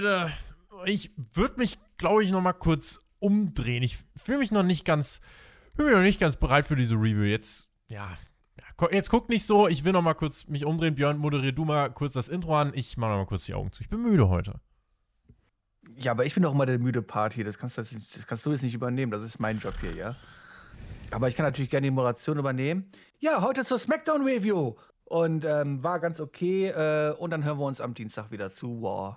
Leute, ich würde mich, glaube ich, noch mal kurz umdrehen. Ich fühle mich noch nicht ganz, fühle mich noch nicht ganz bereit für diese Review. Jetzt, ja, jetzt guck nicht so. Ich will noch mal kurz mich umdrehen. Björn, moderier du mal kurz das Intro an. Ich mache noch mal kurz die Augen zu. Ich bin müde heute. Ja, aber ich bin doch immer der müde Part hier. Das kannst, das, das kannst du jetzt nicht übernehmen. Das ist mein Job hier, ja. Aber ich kann natürlich gerne die Moderation übernehmen. Ja, heute zur Smackdown Review. Und ähm, war ganz okay. Äh, und dann hören wir uns am Dienstag wieder zu Wow.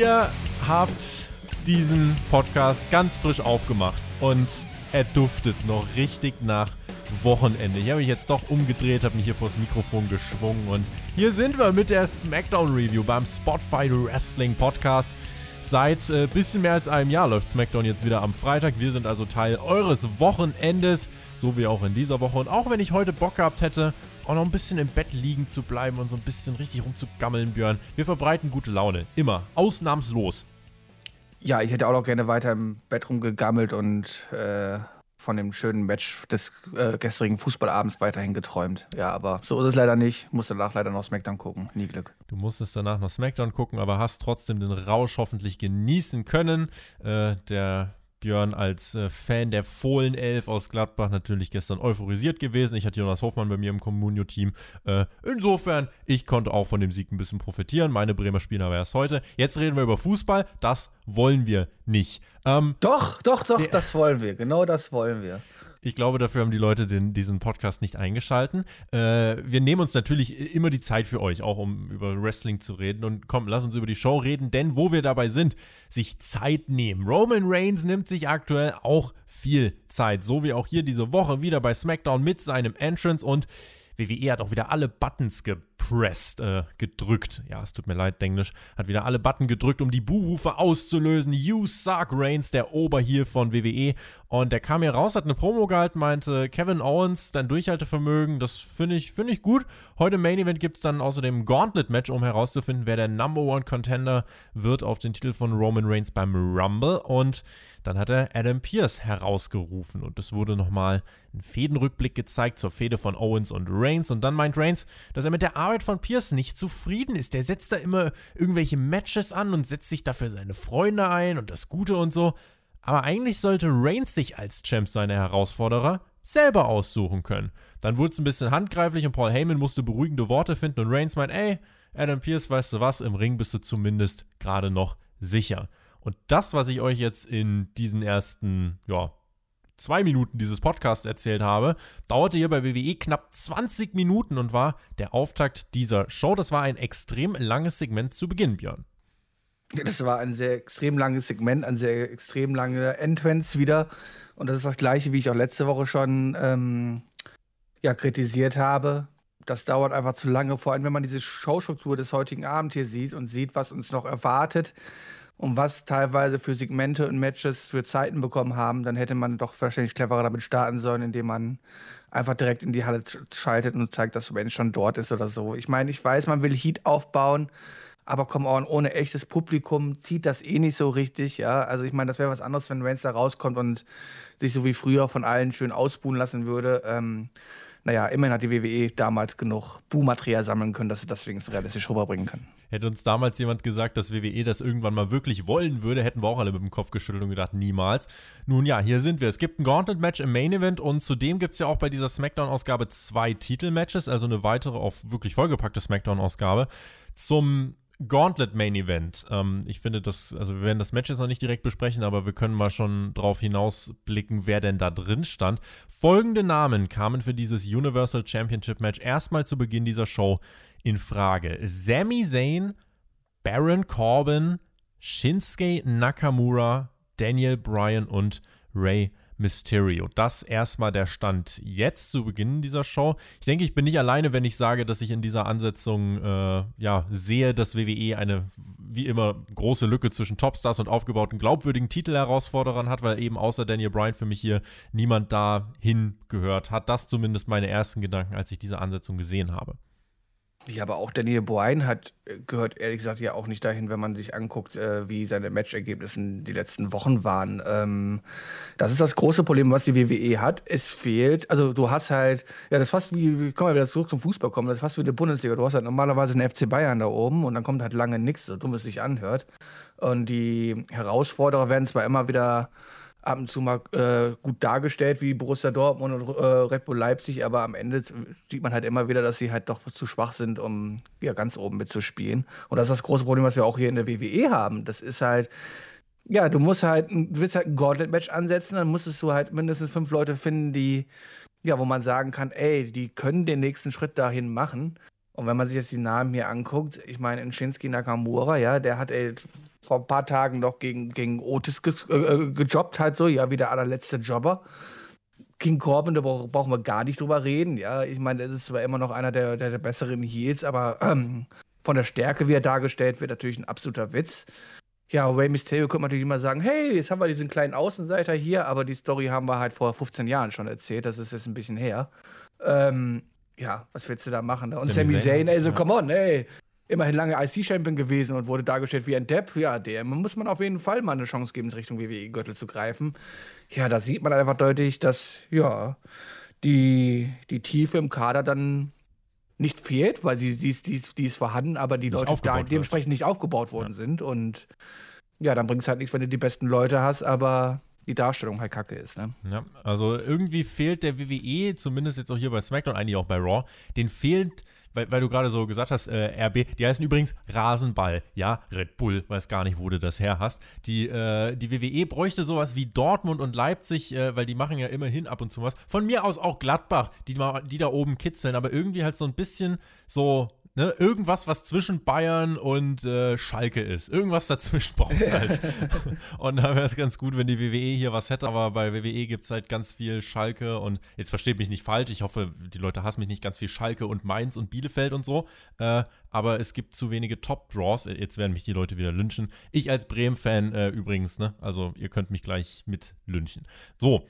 Ihr habt diesen Podcast ganz frisch aufgemacht und er duftet noch richtig nach Wochenende. Ich habe mich jetzt doch umgedreht, habe mich hier vors Mikrofon geschwungen und hier sind wir mit der SmackDown Review beim Spotify Wrestling Podcast. Seit äh, bisschen mehr als einem Jahr läuft SmackDown jetzt wieder am Freitag. Wir sind also Teil eures Wochenendes, so wie auch in dieser Woche. Und auch wenn ich heute Bock gehabt hätte, auch noch ein bisschen im Bett liegen zu bleiben und so ein bisschen richtig rumzugammeln, Björn. Wir verbreiten gute Laune. Immer. Ausnahmslos. Ja, ich hätte auch noch gerne weiter im Bett rumgegammelt und äh, von dem schönen Match des äh, gestrigen Fußballabends weiterhin geträumt. Ja, aber so ist es leider nicht. Muss danach leider noch Smackdown gucken. Nie Glück. Du musstest danach noch Smackdown gucken, aber hast trotzdem den Rausch hoffentlich genießen können. Äh, der Björn als äh, Fan der Fohlenelf aus Gladbach natürlich gestern euphorisiert gewesen. Ich hatte Jonas Hofmann bei mir im Communio-Team. Äh, insofern, ich konnte auch von dem Sieg ein bisschen profitieren. Meine Bremer spielen aber erst heute. Jetzt reden wir über Fußball. Das wollen wir nicht. Ähm, doch, doch, doch, das wollen wir. Genau das wollen wir. Ich glaube, dafür haben die Leute den, diesen Podcast nicht eingeschalten. Äh, wir nehmen uns natürlich immer die Zeit für euch, auch um über Wrestling zu reden. Und komm, lass uns über die Show reden, denn wo wir dabei sind, sich Zeit nehmen. Roman Reigns nimmt sich aktuell auch viel Zeit, so wie auch hier diese Woche wieder bei SmackDown mit seinem Entrance und WWE hat auch wieder alle Buttons gepresst, äh, gedrückt. Ja, es tut mir leid, Englisch. Hat wieder alle Button gedrückt, um die Buhrufe auszulösen. You suck, Reigns, der Oberheal von WWE. Und der kam hier raus, hat eine Promo gehalten, meinte Kevin Owens, dein Durchhaltevermögen, das finde ich, find ich gut. Heute im Main Event gibt es dann außerdem Gauntlet-Match, um herauszufinden, wer der Number One Contender wird auf den Titel von Roman Reigns beim Rumble. Und dann hat er Adam Pierce herausgerufen und es wurde nochmal ein Fädenrückblick gezeigt zur Fehde von Owens und Reigns. Und dann meint Reigns, dass er mit der Arbeit von Pierce nicht zufrieden ist. Der setzt da immer irgendwelche Matches an und setzt sich dafür seine Freunde ein und das Gute und so. Aber eigentlich sollte Reigns sich als Champ seine Herausforderer selber aussuchen können. Dann wurde es ein bisschen handgreiflich und Paul Heyman musste beruhigende Worte finden und Reigns meint, ey, Adam Pierce, weißt du was, im Ring bist du zumindest gerade noch sicher. Und das, was ich euch jetzt in diesen ersten, ja, zwei Minuten dieses Podcasts erzählt habe, dauerte hier bei WWE knapp 20 Minuten und war der Auftakt dieser Show. Das war ein extrem langes Segment zu Beginn, Björn. Das war ein sehr extrem langes Segment, ein sehr extrem lange Entrance wieder. Und das ist das gleiche, wie ich auch letzte Woche schon ähm, ja, kritisiert habe. Das dauert einfach zu lange, vor allem wenn man diese Showstruktur des heutigen Abends hier sieht und sieht, was uns noch erwartet und was teilweise für Segmente und Matches für Zeiten bekommen haben, dann hätte man doch wahrscheinlich cleverer damit starten sollen, indem man einfach direkt in die Halle schaltet und zeigt, dass Mensch schon dort ist oder so. Ich meine, ich weiß, man will Heat aufbauen, aber komm on, ohne echtes Publikum zieht das eh nicht so richtig, ja. Also ich meine, das wäre was anderes, wenn Reigns da rauskommt und sich so wie früher von allen schön ausbuhen lassen würde. Ähm, naja, immerhin hat die WWE damals genug Buhmaterial sammeln können, dass sie das wenigstens realistisch rüberbringen können. Hätte uns damals jemand gesagt, dass WWE das irgendwann mal wirklich wollen würde, hätten wir auch alle mit dem Kopf geschüttelt und gedacht, niemals. Nun ja, hier sind wir. Es gibt ein Gauntlet-Match im Main Event und zudem gibt es ja auch bei dieser SmackDown-Ausgabe zwei Titelmatches, also eine weitere auf wirklich vollgepackte SmackDown-Ausgabe. Zum Gauntlet Main Event. Ähm, ich finde das, also wir werden das Match jetzt noch nicht direkt besprechen, aber wir können mal schon drauf hinausblicken, wer denn da drin stand. Folgende Namen kamen für dieses Universal Championship Match erstmal zu Beginn dieser Show in Frage. Sami Zayn, Baron Corbin, Shinsuke Nakamura, Daniel Bryan und Ray Mysterio. Das erstmal der Stand jetzt zu Beginn dieser Show. Ich denke, ich bin nicht alleine, wenn ich sage, dass ich in dieser Ansetzung äh, ja, sehe, dass WWE eine wie immer große Lücke zwischen Topstars und aufgebauten glaubwürdigen Titelherausforderern hat, weil eben außer Daniel Bryan für mich hier niemand dahin gehört. Hat das zumindest meine ersten Gedanken, als ich diese Ansetzung gesehen habe. Ja, aber auch Daniel Bryan hat äh, gehört ehrlich gesagt ja auch nicht dahin, wenn man sich anguckt, äh, wie seine Matchergebnisse die letzten Wochen waren. Ähm, das ist das große Problem, was die WWE hat. Es fehlt, also du hast halt, ja, das ist fast wie, wie kommen wir wieder zurück zum Fußball kommen, das ist fast wie eine Bundesliga. Du hast halt normalerweise einen FC Bayern da oben und dann kommt halt lange nichts, so dumm es sich anhört. Und die Herausforderer werden zwar immer wieder ab und zu mal äh, gut dargestellt wie Borussia Dortmund und äh, Red Bull Leipzig, aber am Ende sieht man halt immer wieder, dass sie halt doch zu schwach sind, um ja, ganz oben mitzuspielen. Und das ist das große Problem, was wir auch hier in der WWE haben. Das ist halt, ja, du musst halt, du willst halt ein Gauntlet-Match ansetzen, dann musstest du halt mindestens fünf Leute finden, die, ja, wo man sagen kann, ey, die können den nächsten Schritt dahin machen. Und wenn man sich jetzt die Namen hier anguckt, ich meine, in Shinsuke Nakamura, ja, der hat ey, vor ein paar Tagen noch gegen, gegen Otis ge äh, äh, gejobbt, halt so, ja, wie der allerletzte Jobber. King Corbin, da brauchen wir gar nicht drüber reden, ja. Ich meine, das ist zwar immer noch einer der, der, der besseren Heels, aber ähm, von der Stärke, wie er dargestellt wird, natürlich ein absoluter Witz. Ja, Ray Mysterio könnte man natürlich immer sagen, hey, jetzt haben wir diesen kleinen Außenseiter hier, aber die Story haben wir halt vor 15 Jahren schon erzählt, das ist jetzt ein bisschen her. Ähm, ja, was willst du da machen? Ne? Und Sami Zayn, ey, so, ja. come on, ey, immerhin lange IC-Champion gewesen und wurde dargestellt wie ein Depp. Ja, dem muss man auf jeden Fall mal eine Chance geben, in Richtung WWE-Gürtel zu greifen. Ja, da sieht man einfach deutlich, dass, ja, die, die Tiefe im Kader dann nicht fehlt, weil sie, die, die, die ist vorhanden, aber die nicht Leute da dementsprechend nicht aufgebaut worden ja. sind. Und ja, dann bringt es halt nichts, wenn du die besten Leute hast, aber die Darstellung halt kacke ist. Ne? Ja, also irgendwie fehlt der WWE, zumindest jetzt auch hier bei SmackDown, eigentlich auch bei Raw, den fehlt weil, weil du gerade so gesagt hast, äh, RB, die heißen übrigens Rasenball, ja, Red Bull, weiß gar nicht, wo du das her hast. Die, äh, die WWE bräuchte sowas wie Dortmund und Leipzig, äh, weil die machen ja immerhin ab und zu was. Von mir aus auch Gladbach, die, die da oben kitzeln, aber irgendwie halt so ein bisschen so Ne, irgendwas, was zwischen Bayern und äh, Schalke ist. Irgendwas dazwischen brauchst du halt. und da wäre es ganz gut, wenn die WWE hier was hätte, aber bei WWE gibt es halt ganz viel Schalke und jetzt versteht mich nicht falsch, ich hoffe, die Leute hassen mich nicht ganz viel Schalke und Mainz und Bielefeld und so, äh, aber es gibt zu wenige Top-Draws. Jetzt werden mich die Leute wieder lynchen. Ich als Bremen-Fan äh, übrigens, ne? Also ihr könnt mich gleich mit lynchen. So,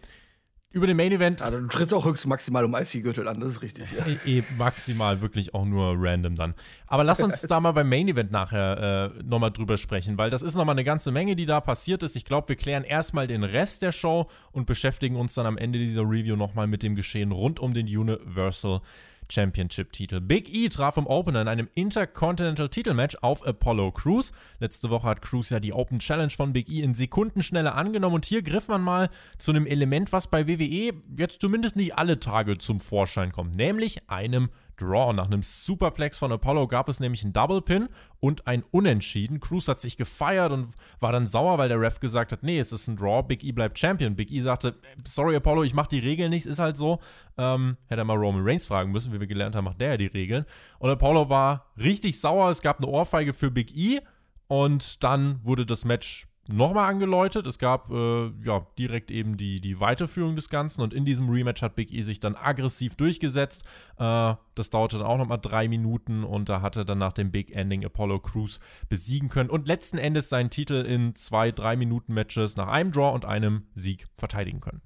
über den Main Event. Also du trittst auch höchstens maximal um IC-Gürtel an, das ist richtig. Ja. E, e maximal, wirklich auch nur random dann. Aber lass uns da mal beim Main Event nachher äh, nochmal drüber sprechen, weil das ist nochmal eine ganze Menge, die da passiert ist. Ich glaube, wir klären erstmal den Rest der Show und beschäftigen uns dann am Ende dieser Review nochmal mit dem Geschehen rund um den Universal Championship-Titel. Big E traf im Opener in einem Intercontinental-Titelmatch auf Apollo Crews. Letzte Woche hat Crews ja die Open Challenge von Big E in Sekundenschnelle angenommen und hier griff man mal zu einem Element, was bei WWE jetzt zumindest nicht alle Tage zum Vorschein kommt, nämlich einem Draw. Nach einem Superplex von Apollo gab es nämlich einen Double Pin und ein Unentschieden. Cruz hat sich gefeiert und war dann sauer, weil der Ref gesagt hat, nee, es ist ein Draw, Big E bleibt Champion. Big E sagte, sorry Apollo, ich mach die Regeln nicht, ist halt so. Ähm, hätte er mal Roman Reigns fragen müssen, wie wir gelernt haben, macht der ja die Regeln. Und Apollo war richtig sauer, es gab eine Ohrfeige für Big E und dann wurde das Match nochmal angeläutet. Es gab äh, ja direkt eben die, die Weiterführung des Ganzen und in diesem Rematch hat Big E sich dann aggressiv durchgesetzt. Äh, das dauerte dann auch nochmal drei Minuten und da hatte dann nach dem Big Ending Apollo Crews besiegen können und letzten Endes seinen Titel in zwei, drei Minuten Matches nach einem Draw und einem Sieg verteidigen können.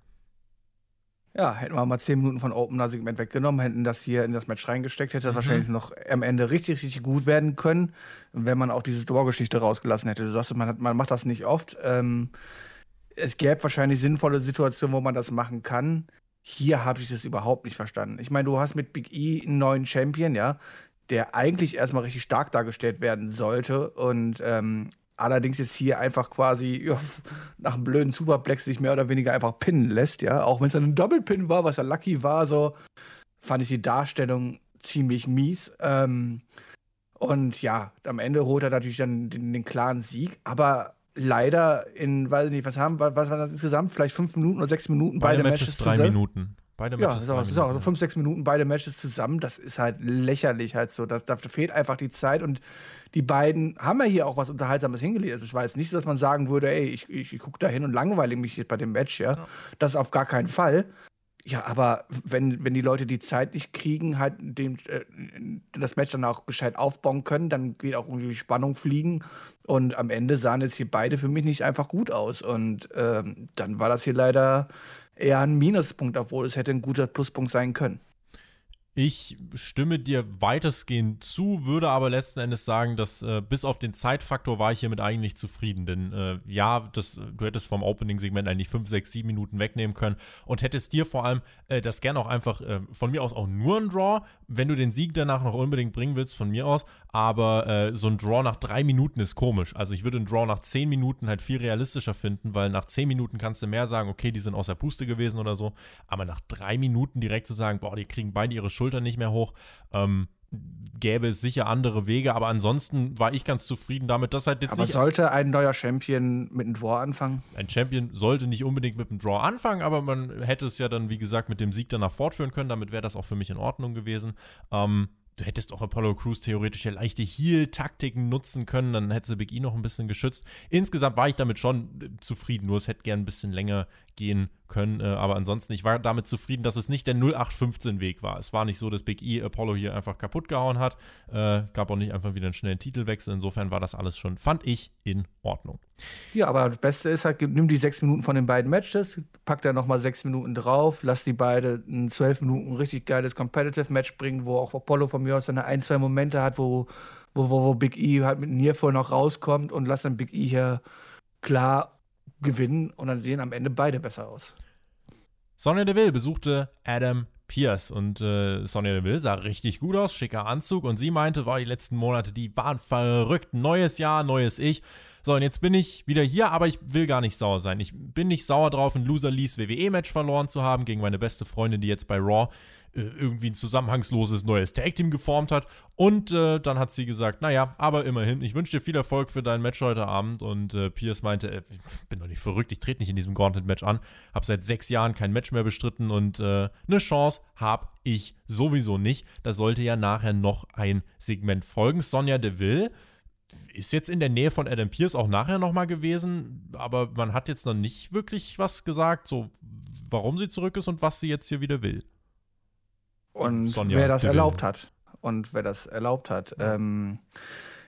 Ja, hätten wir mal 10 Minuten von Opener-Segment weggenommen, hätten das hier in das Match reingesteckt, hätte das mhm. wahrscheinlich noch am Ende richtig, richtig gut werden können, wenn man auch diese Torgeschichte rausgelassen hätte. Du sagst, man, hat, man macht das nicht oft. Ähm, es gäbe wahrscheinlich sinnvolle Situationen, wo man das machen kann. Hier habe ich das überhaupt nicht verstanden. Ich meine, du hast mit Big E einen neuen Champion, ja, der eigentlich erstmal richtig stark dargestellt werden sollte und ähm, allerdings jetzt hier einfach quasi ja, nach einem blöden Superplex sich mehr oder weniger einfach pinnen lässt, ja. Auch wenn es dann ein Double-Pin war, was ja lucky war, so fand ich die Darstellung ziemlich mies. Ähm, und ja, am Ende holt er natürlich dann den, den, klaren Sieg, aber leider in, weiß ich nicht, was haben, was, was war das insgesamt? Vielleicht fünf Minuten oder sechs Minuten beide, beide Matches, Matches drei zusammen. Minuten. Beide Matches. Ja, das ist auch, das ist auch so fünf, sechs Minuten beide Matches zusammen. Das ist halt lächerlich halt so. Da, da fehlt einfach die Zeit und die beiden haben ja hier auch was Unterhaltsames hingelegt. Also ich weiß nicht, dass man sagen würde, ey, ich, ich, ich gucke da hin und langweile mich jetzt bei dem Match, ja? ja. Das auf gar keinen Fall. Ja, aber wenn, wenn die Leute die Zeit nicht kriegen, halt dem, äh, das Match dann auch gescheit aufbauen können, dann geht auch irgendwie Spannung fliegen. Und am Ende sahen jetzt hier beide für mich nicht einfach gut aus. Und ähm, dann war das hier leider eher ein Minuspunkt, obwohl es hätte ein guter Pluspunkt sein können. Ich stimme dir weitestgehend zu, würde aber letzten Endes sagen, dass äh, bis auf den Zeitfaktor war ich hiermit eigentlich zufrieden. Denn äh, ja, das, du hättest vom Opening-Segment eigentlich 5, 6, 7 Minuten wegnehmen können und hättest dir vor allem äh, das gerne auch einfach äh, von mir aus auch nur ein Draw, wenn du den Sieg danach noch unbedingt bringen willst, von mir aus. Aber äh, so ein Draw nach 3 Minuten ist komisch. Also ich würde einen Draw nach 10 Minuten halt viel realistischer finden, weil nach 10 Minuten kannst du mehr sagen, okay, die sind aus der Puste gewesen oder so. Aber nach 3 Minuten direkt zu sagen, boah, die kriegen beide ihre Schuld Schultern nicht mehr hoch. Ähm, gäbe es sicher andere Wege, aber ansonsten war ich ganz zufrieden damit, dass halt jetzt aber nicht. sollte ein neuer Champion mit einem Draw anfangen? Ein Champion sollte nicht unbedingt mit einem Draw anfangen, aber man hätte es ja dann, wie gesagt, mit dem Sieg danach fortführen können. Damit wäre das auch für mich in Ordnung gewesen. Ähm, du hättest auch Apollo Crews theoretisch ja leichte Heal-Taktiken nutzen können, dann hätte sie Big E noch ein bisschen geschützt. Insgesamt war ich damit schon äh, zufrieden, nur es hätte gern ein bisschen länger gehen können. Äh, aber ansonsten, ich war damit zufrieden, dass es nicht der 0815-Weg war. Es war nicht so, dass Big E Apollo hier einfach kaputt gehauen hat. Äh, es gab auch nicht einfach wieder einen schnellen Titelwechsel. Insofern war das alles schon, fand ich, in Ordnung. Ja, aber das Beste ist halt, nimm die sechs Minuten von den beiden Matches, pack da nochmal sechs Minuten drauf, lass die beide ein zwölf Minuten richtig geiles Competitive-Match bringen, wo auch Apollo von mir aus seine ein, zwei Momente hat, wo, wo, wo, wo Big E halt mit Nearfall noch rauskommt und lass dann Big E hier klar gewinnen und dann sehen am Ende beide besser aus. Sonja Deville besuchte Adam Pierce und äh, Sonja Deville sah richtig gut aus, schicker Anzug und sie meinte, war die letzten Monate, die waren verrückt, neues Jahr, neues Ich. So, und jetzt bin ich wieder hier, aber ich will gar nicht sauer sein. Ich bin nicht sauer drauf, ein Loser Lease WWE-Match verloren zu haben gegen meine beste Freundin, die jetzt bei Raw äh, irgendwie ein zusammenhangsloses neues Tag-Team geformt hat. Und äh, dann hat sie gesagt, naja, aber immerhin, ich wünsche dir viel Erfolg für dein Match heute Abend. Und äh, Pierce meinte, äh, ich bin doch nicht verrückt, ich trete nicht in diesem Gauntlet-Match an. Hab seit sechs Jahren kein Match mehr bestritten und äh, eine Chance habe ich sowieso nicht. Da sollte ja nachher noch ein Segment folgen. Sonja Deville ist jetzt in der Nähe von Adam Pierce auch nachher nochmal gewesen, aber man hat jetzt noch nicht wirklich was gesagt, so warum sie zurück ist und was sie jetzt hier wieder will. Und Sonja wer das Deville. erlaubt hat. Und wer das erlaubt hat. Ja, ähm,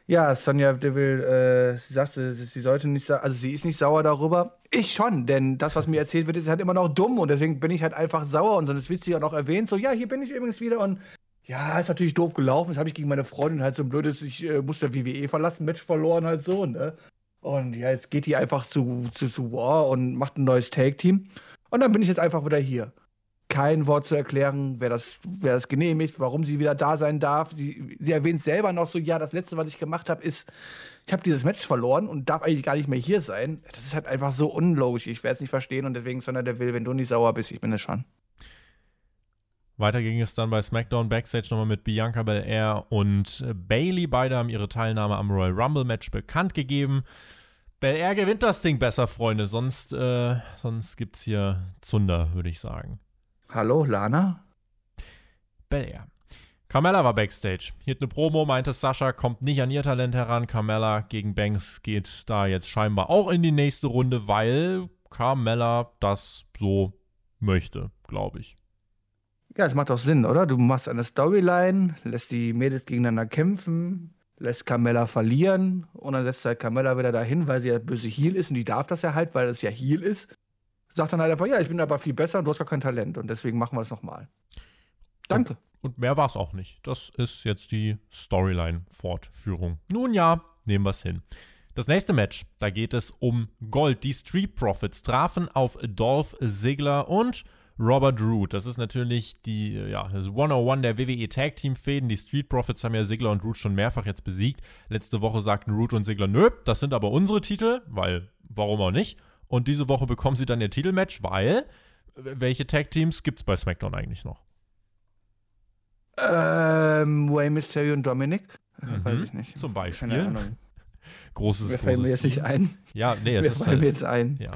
ja Sonja Deville, äh, sie sagte, sie sollte nicht, also sie ist nicht sauer darüber. Ich schon, denn das, was mir erzählt wird, ist halt immer noch dumm und deswegen bin ich halt einfach sauer und dann wird sie ja noch erwähnt, so, ja, hier bin ich übrigens wieder und ja, ist natürlich doof gelaufen. Das habe ich gegen meine Freundin halt so ein blödes, ich äh, musste WWE verlassen, Match verloren halt so, ne? Und ja, jetzt geht die einfach zu, zu, zu War und macht ein neues Tag-Team. Und dann bin ich jetzt einfach wieder hier kein Wort zu erklären, wer das, wer das genehmigt, warum sie wieder da sein darf. Sie, sie erwähnt selber noch so, ja, das letzte, was ich gemacht habe, ist, ich habe dieses Match verloren und darf eigentlich gar nicht mehr hier sein. Das ist halt einfach so unlogisch. Ich werde es nicht verstehen und deswegen, sondern der will, wenn du nicht sauer bist, ich bin es schon. Weiter ging es dann bei SmackDown Backstage nochmal mit Bianca Belair und Bailey. Beide haben ihre Teilnahme am Royal Rumble Match bekannt gegeben. Belair gewinnt das Ding besser, Freunde. Sonst, äh, sonst gibt's hier Zunder, würde ich sagen. Hallo, Lana? Belair. Carmella war backstage. Hielt eine Promo, meinte Sascha, kommt nicht an ihr Talent heran. Carmella gegen Banks geht da jetzt scheinbar auch in die nächste Runde, weil Carmella das so möchte, glaube ich. Ja, es macht auch Sinn, oder? Du machst eine Storyline, lässt die Mädels gegeneinander kämpfen, lässt Carmella verlieren und dann setzt halt Carmella wieder dahin, weil sie ja böse Heal ist und die darf das ja halt, weil es ja Heal ist sagt dann halt einfach, ja, ich bin aber viel besser und du hast gar kein Talent und deswegen machen wir es nochmal. Danke. Und, und mehr war es auch nicht. Das ist jetzt die Storyline-Fortführung. Nun ja, nehmen wir es hin. Das nächste Match, da geht es um Gold. Die Street Profits trafen auf Dolph Ziggler und Robert Root. Das ist natürlich die, ja, das 101 der WWE Tag Team Fäden. Die Street Profits haben ja Ziggler und Root schon mehrfach jetzt besiegt. Letzte Woche sagten Root und Ziggler, nö, das sind aber unsere Titel, weil, warum auch nicht? Und diese Woche bekommen sie dann ihr Titelmatch, weil welche Tag-Teams gibt es bei SmackDown eigentlich noch? Ähm, Way Mysterio und Dominic? Mhm. Weiß ich nicht. Zum Beispiel. Großes, Wer fällt mir jetzt nicht ein? Ja, nee, es Wer ist fällt halt, mir jetzt ein? Ja,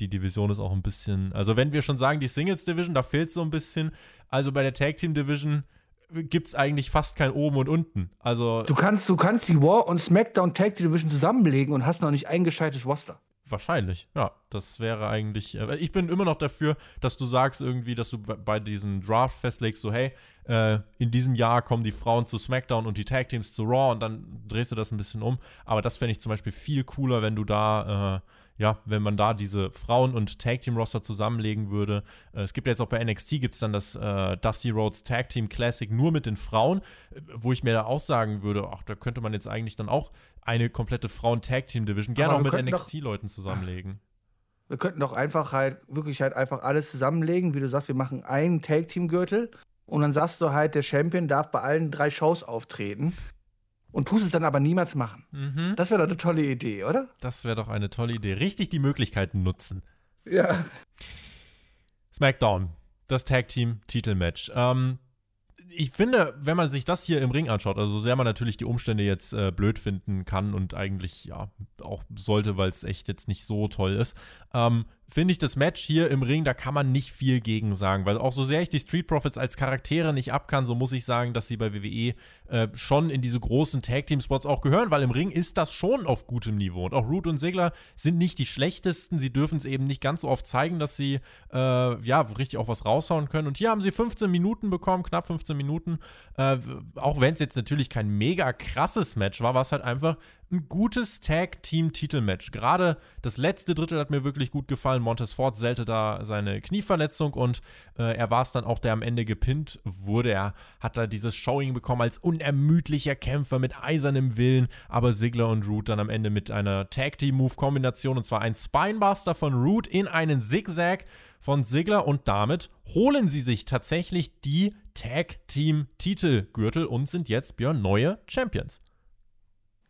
die Division ist auch ein bisschen. Also, wenn wir schon sagen, die Singles Division, da fehlt so ein bisschen. Also bei der Tag Team Division gibt es eigentlich fast kein Oben und Unten. Also du kannst, du kannst die War und SmackDown Tag Team Division zusammenlegen und hast noch nicht ein gescheites Roster. Wahrscheinlich, ja. Das wäre eigentlich. Äh, ich bin immer noch dafür, dass du sagst irgendwie, dass du bei diesem Draft festlegst, so, hey, äh, in diesem Jahr kommen die Frauen zu SmackDown und die Tag Teams zu Raw und dann drehst du das ein bisschen um. Aber das fände ich zum Beispiel viel cooler, wenn du da. Äh, ja, wenn man da diese Frauen- und Tag-Team-Roster zusammenlegen würde. Äh, es gibt ja jetzt auch bei NXT gibt es dann das äh, Dusty Rhodes Tag Team Classic nur mit den Frauen, äh, wo ich mir da auch sagen würde, ach, da könnte man jetzt eigentlich dann auch eine komplette Frauen-Tag-Team-Division gerne auch mit NXT-Leuten zusammenlegen. Wir könnten doch einfach halt, wirklich halt einfach alles zusammenlegen, wie du sagst, wir machen einen Tag-Team-Gürtel und dann sagst du halt, der Champion darf bei allen drei Shows auftreten und tust es dann aber niemals machen. Mhm. Das wäre doch eine tolle Idee, oder? Das wäre doch eine tolle Idee. Richtig die Möglichkeiten nutzen. Ja. SmackDown, das Tag Team Titelmatch. Ähm, ich finde, wenn man sich das hier im Ring anschaut, also so sehr man natürlich die Umstände jetzt äh, blöd finden kann und eigentlich ja auch sollte, weil es echt jetzt nicht so toll ist, ähm, finde ich das Match hier im Ring, da kann man nicht viel gegen sagen, weil auch so sehr ich die Street Profits als Charaktere nicht ab kann, so muss ich sagen, dass sie bei WWE äh, schon in diese großen Tag Team Spots auch gehören, weil im Ring ist das schon auf gutem Niveau. Und auch Root und Sigler sind nicht die schlechtesten, sie dürfen es eben nicht ganz so oft zeigen, dass sie äh, ja richtig auch was raushauen können. Und hier haben sie 15 Minuten bekommen, knapp 15 Minuten, äh, auch wenn es jetzt natürlich kein mega krasses Match war, war es halt einfach ein gutes Tag-Team-Titelmatch. Gerade das letzte Drittel hat mir wirklich gut gefallen. Montez Ford sellte da seine Knieverletzung und äh, er war es dann auch, der am Ende gepinnt wurde. Er hat da dieses Showing bekommen als unermüdlicher Kämpfer mit eisernem Willen, aber Sigler und Root dann am Ende mit einer Tag-Team-Move-Kombination und zwar ein Spinebuster von Root in einen Zigzag von Sigler und damit holen sie sich tatsächlich die Tag-Team-Titelgürtel und sind jetzt Björn neue Champions.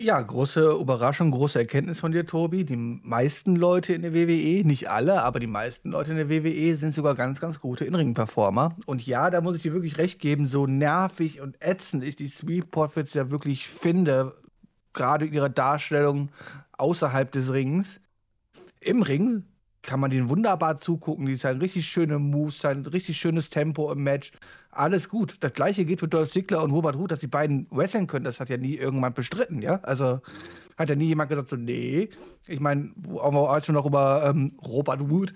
Ja, große Überraschung, große Erkenntnis von dir, Tobi. Die meisten Leute in der WWE, nicht alle, aber die meisten Leute in der WWE sind sogar ganz, ganz gute In-Ring-Performer. Und ja, da muss ich dir wirklich recht geben, so nervig und ätzend ich die Sweet Profits ja wirklich finde, gerade ihre Darstellung außerhalb des Rings. Im Ring kann man denen wunderbar zugucken. Die zeigen richtig schöne Moves, zeigen richtig schönes Tempo im Match. Alles gut. Das gleiche geht für Dolph Ziggler und Robert Root, dass die beiden wresteln können. Das hat ja nie irgendwann bestritten, ja. Also hat ja nie jemand gesagt, so, nee. Ich meine, als wir noch über ähm, Robert Root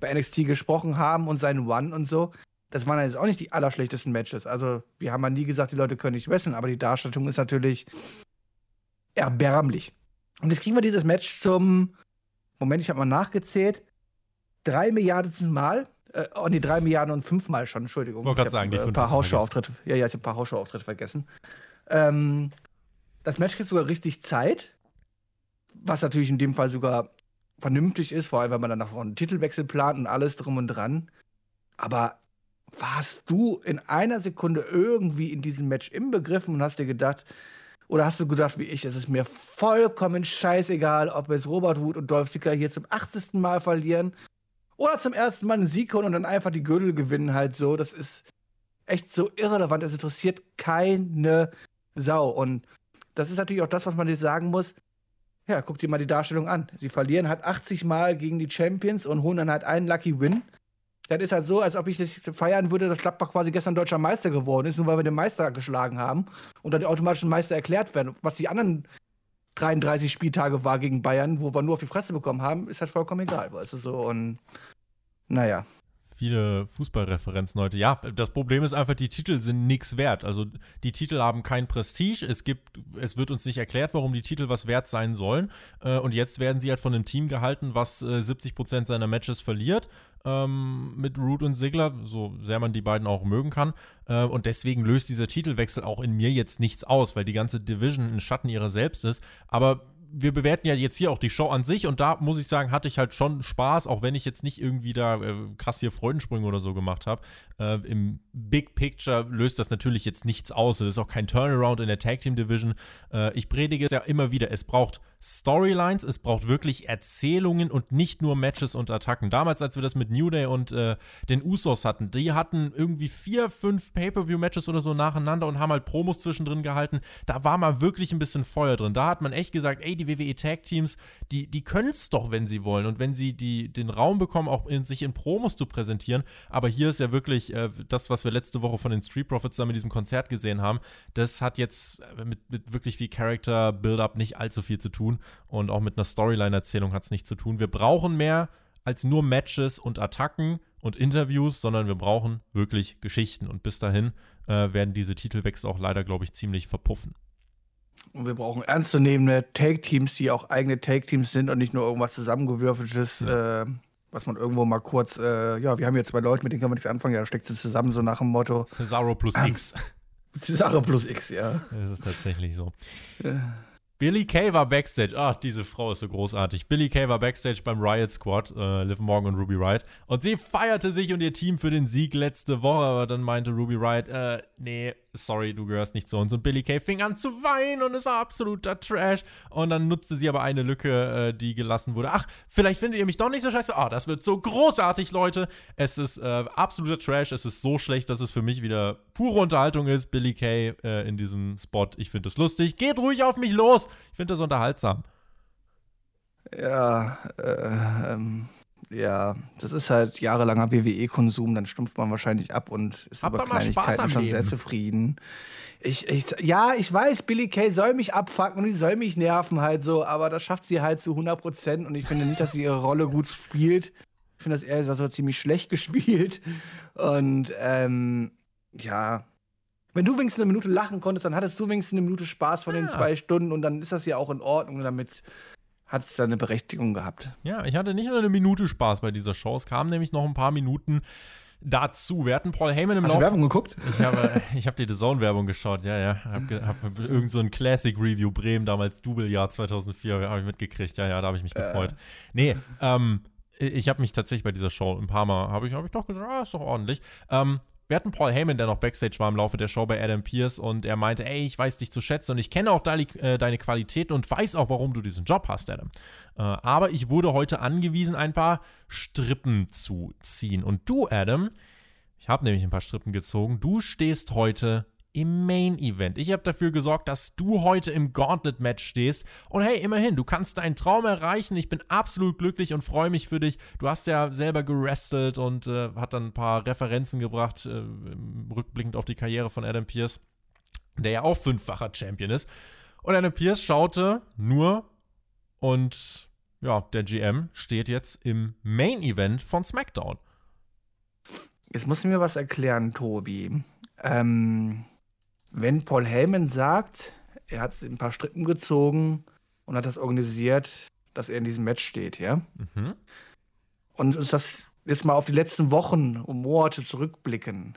bei NXT gesprochen haben und seinen One und so, das waren jetzt auch nicht die allerschlechtesten Matches. Also, wir haben ja nie gesagt, die Leute können nicht wresteln, aber die Darstellung ist natürlich erbärmlich. Und jetzt kriegen wir dieses Match zum Moment, ich habe mal nachgezählt, drei Milliarden Mal. Äh, oh nee, drei Milliarden und fünfmal schon, Entschuldigung. Wollte gerade sagen, die ein paar Hausschau-Auftritte. Ja, ja, ich habe ein paar Hausschau-Auftritte vergessen. Ähm, das Match kriegt sogar richtig Zeit, was natürlich in dem Fall sogar vernünftig ist, vor allem wenn man dann noch einen Titelwechsel plant und alles drum und dran. Aber warst du in einer Sekunde irgendwie in diesem Match inbegriffen und hast dir gedacht, oder hast du gedacht, wie ich, es ist mir vollkommen scheißegal, ob es Robert Wood und Dolph Ziggler hier zum 80. Mal verlieren oder zum ersten Mal einen Sieg holen und dann einfach die Gürtel gewinnen halt so. Das ist echt so irrelevant. Es interessiert keine Sau. Und das ist natürlich auch das, was man jetzt sagen muss. Ja, guck dir mal die Darstellung an. Sie verlieren halt 80 Mal gegen die Champions und holen dann halt einen Lucky Win. Das ist halt so, als ob ich das feiern würde, dass Gladbach quasi gestern deutscher Meister geworden ist, nur weil wir den Meister geschlagen haben und dann die automatischen Meister erklärt werden. Was die anderen 33 Spieltage war gegen Bayern, wo wir nur auf die Fresse bekommen haben, ist halt vollkommen egal, weißt du so. Und naja viele Fußballreferenzen heute. Ja, das Problem ist einfach, die Titel sind nichts wert. Also die Titel haben kein Prestige. Es gibt, es wird uns nicht erklärt, warum die Titel was wert sein sollen. Äh, und jetzt werden sie halt von einem Team gehalten, was äh, 70% seiner Matches verliert. Ähm, mit Root und Sigler, so sehr man die beiden auch mögen kann. Äh, und deswegen löst dieser Titelwechsel auch in mir jetzt nichts aus, weil die ganze Division ein Schatten ihrer selbst ist. Aber wir bewerten ja jetzt hier auch die Show an sich und da muss ich sagen, hatte ich halt schon Spaß, auch wenn ich jetzt nicht irgendwie da äh, krass hier Freudensprünge oder so gemacht habe. Äh, Im Big Picture löst das natürlich jetzt nichts aus. Das ist auch kein Turnaround in der Tag Team Division. Äh, ich predige es ja immer wieder. Es braucht Storylines, es braucht wirklich Erzählungen und nicht nur Matches und Attacken. Damals, als wir das mit New Day und äh, den Usos hatten, die hatten irgendwie vier, fünf Pay-Per-View-Matches oder so nacheinander und haben halt Promos zwischendrin gehalten. Da war mal wirklich ein bisschen Feuer drin. Da hat man echt gesagt, ey, die WWE Tag Teams, die, die können es doch, wenn sie wollen. Und wenn sie die, den Raum bekommen, auch in, sich in Promos zu präsentieren. Aber hier ist ja wirklich äh, das, was wir letzte Woche von den Street Profits da mit diesem Konzert gesehen haben. Das hat jetzt mit, mit wirklich viel Character Build-up nicht allzu viel zu tun. Tun und auch mit einer Storyline-Erzählung hat es nichts zu tun. Wir brauchen mehr als nur Matches und Attacken und Interviews, sondern wir brauchen wirklich Geschichten. Und bis dahin äh, werden diese Titelwechsel auch leider, glaube ich, ziemlich verpuffen. Und wir brauchen ernstzunehmende Take-Teams, die auch eigene Take-Teams sind und nicht nur irgendwas zusammengewürfeltes, ja. äh, was man irgendwo mal kurz, äh, ja, wir haben hier zwei Leute, mit denen kann man nichts anfangen, ja, steckt sie zusammen, so nach dem Motto. Cesaro plus X. Cesaro plus X, ja. Das ist tatsächlich so. Ja. Billy Kay war Backstage. Ach, diese Frau ist so großartig. Billy Kay war Backstage beim Riot Squad, äh, Liv Morgan und Ruby Riot. Und sie feierte sich und ihr Team für den Sieg letzte Woche. Aber dann meinte Ruby Riot, äh, nee, sorry, du gehörst nicht zu uns. Und Billy Kay fing an zu weinen und es war absoluter Trash. Und dann nutzte sie aber eine Lücke, äh, die gelassen wurde. Ach, vielleicht findet ihr mich doch nicht so scheiße. Oh, das wird so großartig, Leute. Es ist äh, absoluter Trash. Es ist so schlecht, dass es für mich wieder pure Unterhaltung ist. Billy Kay äh, in diesem Spot. Ich finde es lustig. Geht ruhig auf mich los. Ich finde das unterhaltsam. Ja, äh, ähm ja, das ist halt jahrelanger WWE-Konsum, dann stumpft man wahrscheinlich ab und ist Hab über Kleinigkeiten schon Leben. sehr zufrieden. Ich, ich, ja, ich weiß, Billy Kay soll mich abfacken und die soll mich nerven halt so, aber das schafft sie halt zu 100 Prozent und ich finde nicht, dass sie ihre Rolle gut spielt. Ich finde das eher so ziemlich schlecht gespielt und ähm, ja, wenn du wenigstens eine Minute lachen konntest, dann hattest du wenigstens eine Minute Spaß von den zwei Stunden und dann ist das ja auch in Ordnung damit hat es da eine Berechtigung gehabt. Ja, ich hatte nicht nur eine Minute Spaß bei dieser Show. Es kamen nämlich noch ein paar Minuten dazu. Wir hatten Paul Heyman im Hast Lauf. Hast du Werbung geguckt? Ich habe, ich habe die The Zone-Werbung geschaut, ja, ja. Habe hab irgend so ein Classic-Review Bremen, damals Double-Jahr 2004, habe ich mitgekriegt. Ja, ja, da habe ich mich äh. gefreut. Nee, ähm, ich habe mich tatsächlich bei dieser Show ein paar Mal, habe ich, hab ich doch gesagt, ah, ist doch ordentlich. Ähm, wir hatten Paul Heyman, der noch Backstage war im Laufe der Show bei Adam Pierce und er meinte, ey, ich weiß dich zu schätzen und ich kenne auch deine, äh, deine Qualität und weiß auch, warum du diesen Job hast, Adam. Äh, aber ich wurde heute angewiesen, ein paar Strippen zu ziehen. Und du, Adam, ich habe nämlich ein paar Strippen gezogen, du stehst heute im Main Event. Ich habe dafür gesorgt, dass du heute im Gauntlet Match stehst. Und hey, immerhin, du kannst deinen Traum erreichen. Ich bin absolut glücklich und freue mich für dich. Du hast ja selber gerestelt und äh, hat dann ein paar Referenzen gebracht, äh, rückblickend auf die Karriere von Adam Pierce, der ja auch fünffacher Champion ist. Und Adam Pierce schaute nur und ja, der GM steht jetzt im Main Event von SmackDown. Jetzt musst du mir was erklären, Tobi. Ähm, wenn Paul Heyman sagt, er hat ein paar Strippen gezogen und hat das organisiert, dass er in diesem Match steht, ja? Mhm. Und ist das jetzt mal auf die letzten Wochen und Monate zurückblicken,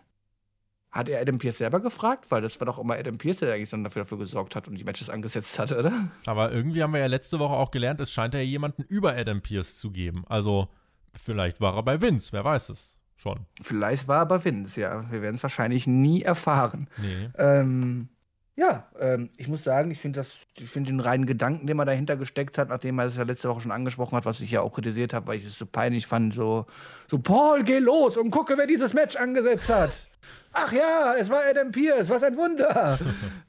hat er Adam Pierce selber gefragt? Weil das war doch immer Adam Pierce, der eigentlich dann dafür, dafür gesorgt hat und die Matches angesetzt hat, oder? Aber irgendwie haben wir ja letzte Woche auch gelernt, es scheint ja jemanden über Adam Pierce zu geben. Also vielleicht war er bei Vince, wer weiß es schon. Vielleicht war aber Vince, ja. Wir werden es wahrscheinlich nie erfahren. Nee. Ähm, ja, ähm, ich muss sagen, ich finde find den reinen Gedanken, den man dahinter gesteckt hat, nachdem er es ja letzte Woche schon angesprochen hat, was ich ja auch kritisiert habe, weil ich es so peinlich fand, so, so, Paul, geh los und gucke, wer dieses Match angesetzt hat. Ach ja, es war Adam Pierce, was ein Wunder.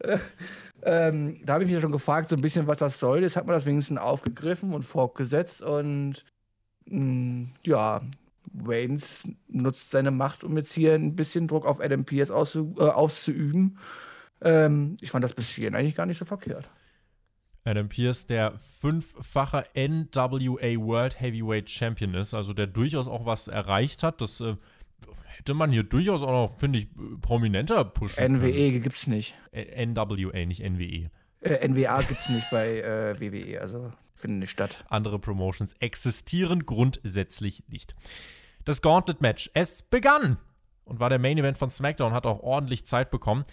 äh, ähm, da habe ich mich ja schon gefragt, so ein bisschen, was das soll. Jetzt hat man das wenigstens aufgegriffen und fortgesetzt und mh, mm, ja, Waynes nutzt seine Macht, um jetzt hier ein bisschen Druck auf Adam Pierce auszu äh, auszuüben. Ähm, ich fand das bis hierhin eigentlich gar nicht so verkehrt. Adam Pierce, der fünffache NWA World Heavyweight Champion ist, also der durchaus auch was erreicht hat. Das äh, hätte man hier durchaus auch noch, finde ich, prominenter pushen NWE gibt es nicht. Äh, NWA, nicht NWE. Äh, NWA gibt es nicht bei äh, WWE, also findet nicht statt. Andere Promotions existieren grundsätzlich nicht. Das Gauntlet-Match, es begann und war der Main Event von SmackDown, hat auch ordentlich Zeit bekommen.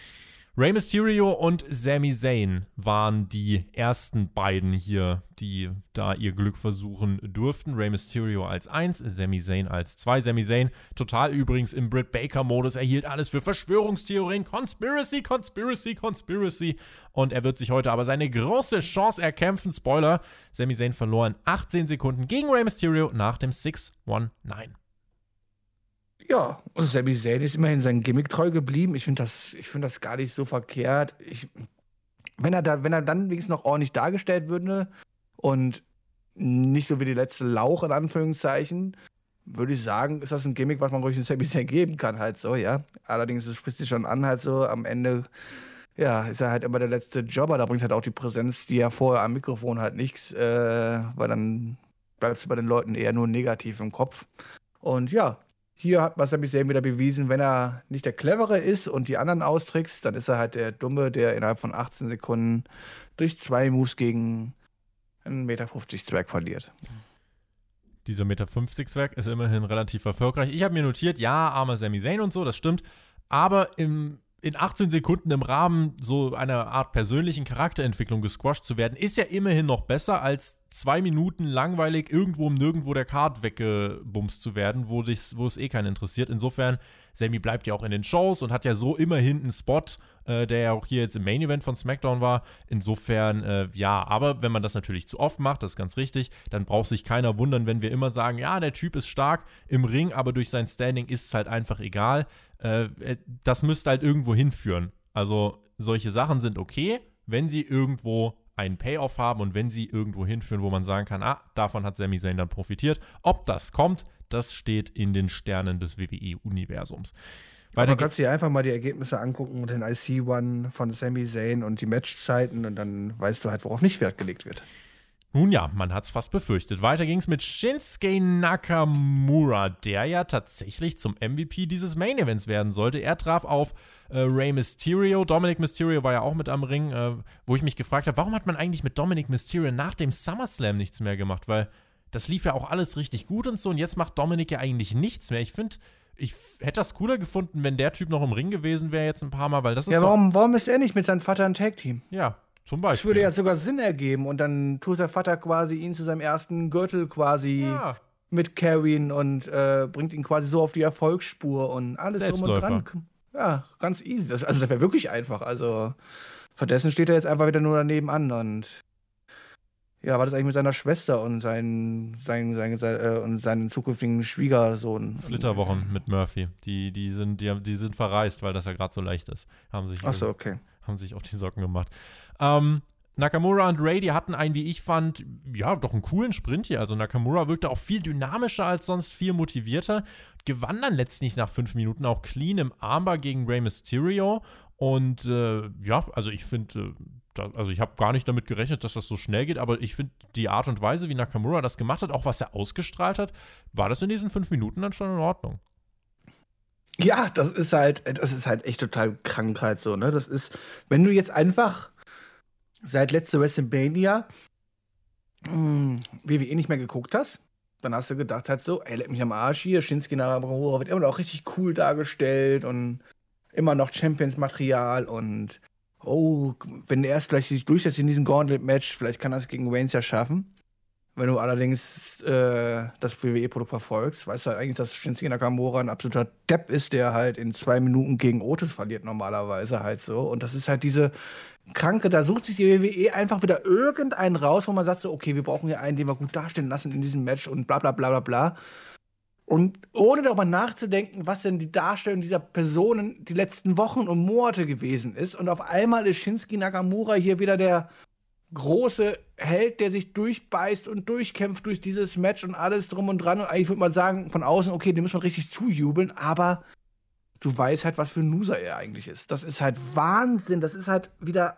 Rey Mysterio und Sami Zayn waren die ersten beiden hier, die da ihr Glück versuchen durften. Rey Mysterio als 1, Sami Zayn als 2. Sami Zayn total übrigens im Britt Baker-Modus. Er hielt alles für Verschwörungstheorien. Conspiracy, Conspiracy, Conspiracy. Und er wird sich heute aber seine große Chance erkämpfen. Spoiler: Sami Zayn verlor in 18 Sekunden gegen Rey Mysterio nach dem 619. Ja, und Sami Zayn ist immerhin sein Gimmick treu geblieben. Ich finde das, find das gar nicht so verkehrt. Ich, wenn, er da, wenn er dann wenigstens noch ordentlich dargestellt würde und nicht so wie die letzte Lauch in Anführungszeichen, würde ich sagen, ist das ein Gimmick, was man ruhig in Sami Zayn geben kann, halt so, ja. Allerdings spricht sich schon an, halt so am Ende ja, ist er halt immer der letzte Jobber. Da bringt halt auch die Präsenz, die er vorher am Mikrofon halt nichts, äh, weil dann bleibst du bei den Leuten eher nur negativ im Kopf. Und ja, hier hat Masami Zayn wieder bewiesen, wenn er nicht der Clevere ist und die anderen austrickst, dann ist er halt der Dumme, der innerhalb von 18 Sekunden durch zwei Moves gegen einen Meter 50 Zwerg verliert. Dieser Meter 50 Zwerg ist immerhin relativ erfolgreich. Ich habe mir notiert, ja, armer Sami Zayn und so, das stimmt. Aber im in 18 Sekunden im Rahmen so einer Art persönlichen Charakterentwicklung gesquasht zu werden, ist ja immerhin noch besser, als zwei Minuten langweilig irgendwo um nirgendwo der Card weggebumst zu werden, wo, dich, wo es eh keinen interessiert. Insofern, Sammy bleibt ja auch in den Shows und hat ja so immerhin einen Spot, äh, der ja auch hier jetzt im Main Event von SmackDown war. Insofern, äh, ja, aber wenn man das natürlich zu oft macht, das ist ganz richtig, dann braucht sich keiner wundern, wenn wir immer sagen, ja, der Typ ist stark im Ring, aber durch sein Standing ist es halt einfach egal. Äh, äh, das müsste halt irgendwo hinführen. Also solche Sachen sind okay, wenn sie irgendwo einen Payoff haben und wenn sie irgendwo hinführen, wo man sagen kann, ah, davon hat Sami Zayn dann profitiert. Ob das kommt, das steht in den Sternen des WWE-Universums. Weil du kannst dir einfach mal die Ergebnisse angucken und den IC-One von Sami Zayn und die Matchzeiten und dann weißt du halt, worauf nicht Wert gelegt wird. Nun ja, man hat's fast befürchtet. Weiter ging's mit Shinsuke Nakamura, der ja tatsächlich zum MVP dieses Main Events werden sollte. Er traf auf äh, Rey Mysterio. Dominic Mysterio war ja auch mit am Ring, äh, wo ich mich gefragt habe, warum hat man eigentlich mit Dominic Mysterio nach dem SummerSlam nichts mehr gemacht? Weil das lief ja auch alles richtig gut und so und jetzt macht Dominic ja eigentlich nichts mehr. Ich finde, ich hätte das cooler gefunden, wenn der Typ noch im Ring gewesen wäre jetzt ein paar Mal, weil das ist Ja, warum, warum ist er nicht mit seinem Vater ein Tag-Team? Ja, zum Beispiel. Das würde ja sogar Sinn ergeben und dann tut der Vater quasi ihn zu seinem ersten Gürtel quasi ja. mit carryen und äh, bringt ihn quasi so auf die Erfolgsspur und alles drum und dran. Ja, ganz easy. Das, also das wäre wirklich einfach. Also stattdessen steht er jetzt einfach wieder nur daneben an und ja, war das eigentlich mit seiner Schwester und seinen, seinen, seinen, seinen, äh, und seinen zukünftigen Schwiegersohn? Flitterwochen mit Murphy. Die, die, sind, die, die sind verreist, weil das ja gerade so leicht ist. Haben sich, Ach so, okay. haben sich auf die Socken gemacht. Ähm, Nakamura und Ray, die hatten einen, wie ich fand, ja, doch einen coolen Sprint hier. Also Nakamura wirkte auch viel dynamischer als sonst, viel motivierter. Gewann dann letztlich nach fünf Minuten auch clean im Armbar gegen Rey Mysterio. Und äh, ja, also ich finde, äh, also ich habe gar nicht damit gerechnet, dass das so schnell geht, aber ich finde die Art und Weise, wie Nakamura das gemacht hat, auch was er ausgestrahlt hat, war das in diesen fünf Minuten dann schon in Ordnung. Ja, das ist halt, das ist halt echt total Krankheit so, ne? Das ist, wenn du jetzt einfach seit letzter WrestleMania mh, hm, WWE nicht mehr geguckt hast, dann hast du gedacht halt so, ey, leck mich am Arsch hier, Shinsuke Nakamura wird immer noch richtig cool dargestellt und immer noch Champions-Material und oh, wenn er erst gleich sich durchsetzt in diesem Gauntlet-Match, vielleicht kann er es gegen Reigns ja schaffen. Wenn du allerdings äh, das WWE-Produkt verfolgst, weißt du halt eigentlich, dass Shinsuke Nakamura ein absoluter Depp ist, der halt in zwei Minuten gegen Otis verliert normalerweise halt so. Und das ist halt diese Kranke, da sucht sich die WWE einfach wieder irgendeinen raus, wo man sagt so, okay, wir brauchen hier einen, den wir gut darstellen lassen in diesem Match und bla bla bla bla bla. Und ohne darüber nachzudenken, was denn die Darstellung dieser Personen die letzten Wochen und Monate gewesen ist. Und auf einmal ist Shinsuke Nakamura hier wieder der große Held, der sich durchbeißt und durchkämpft durch dieses Match und alles drum und dran. Und eigentlich würde man sagen, von außen, okay, dem muss man richtig zujubeln, aber du weißt halt, was für ein Loser er eigentlich ist. Das ist halt Wahnsinn. Das ist halt wieder.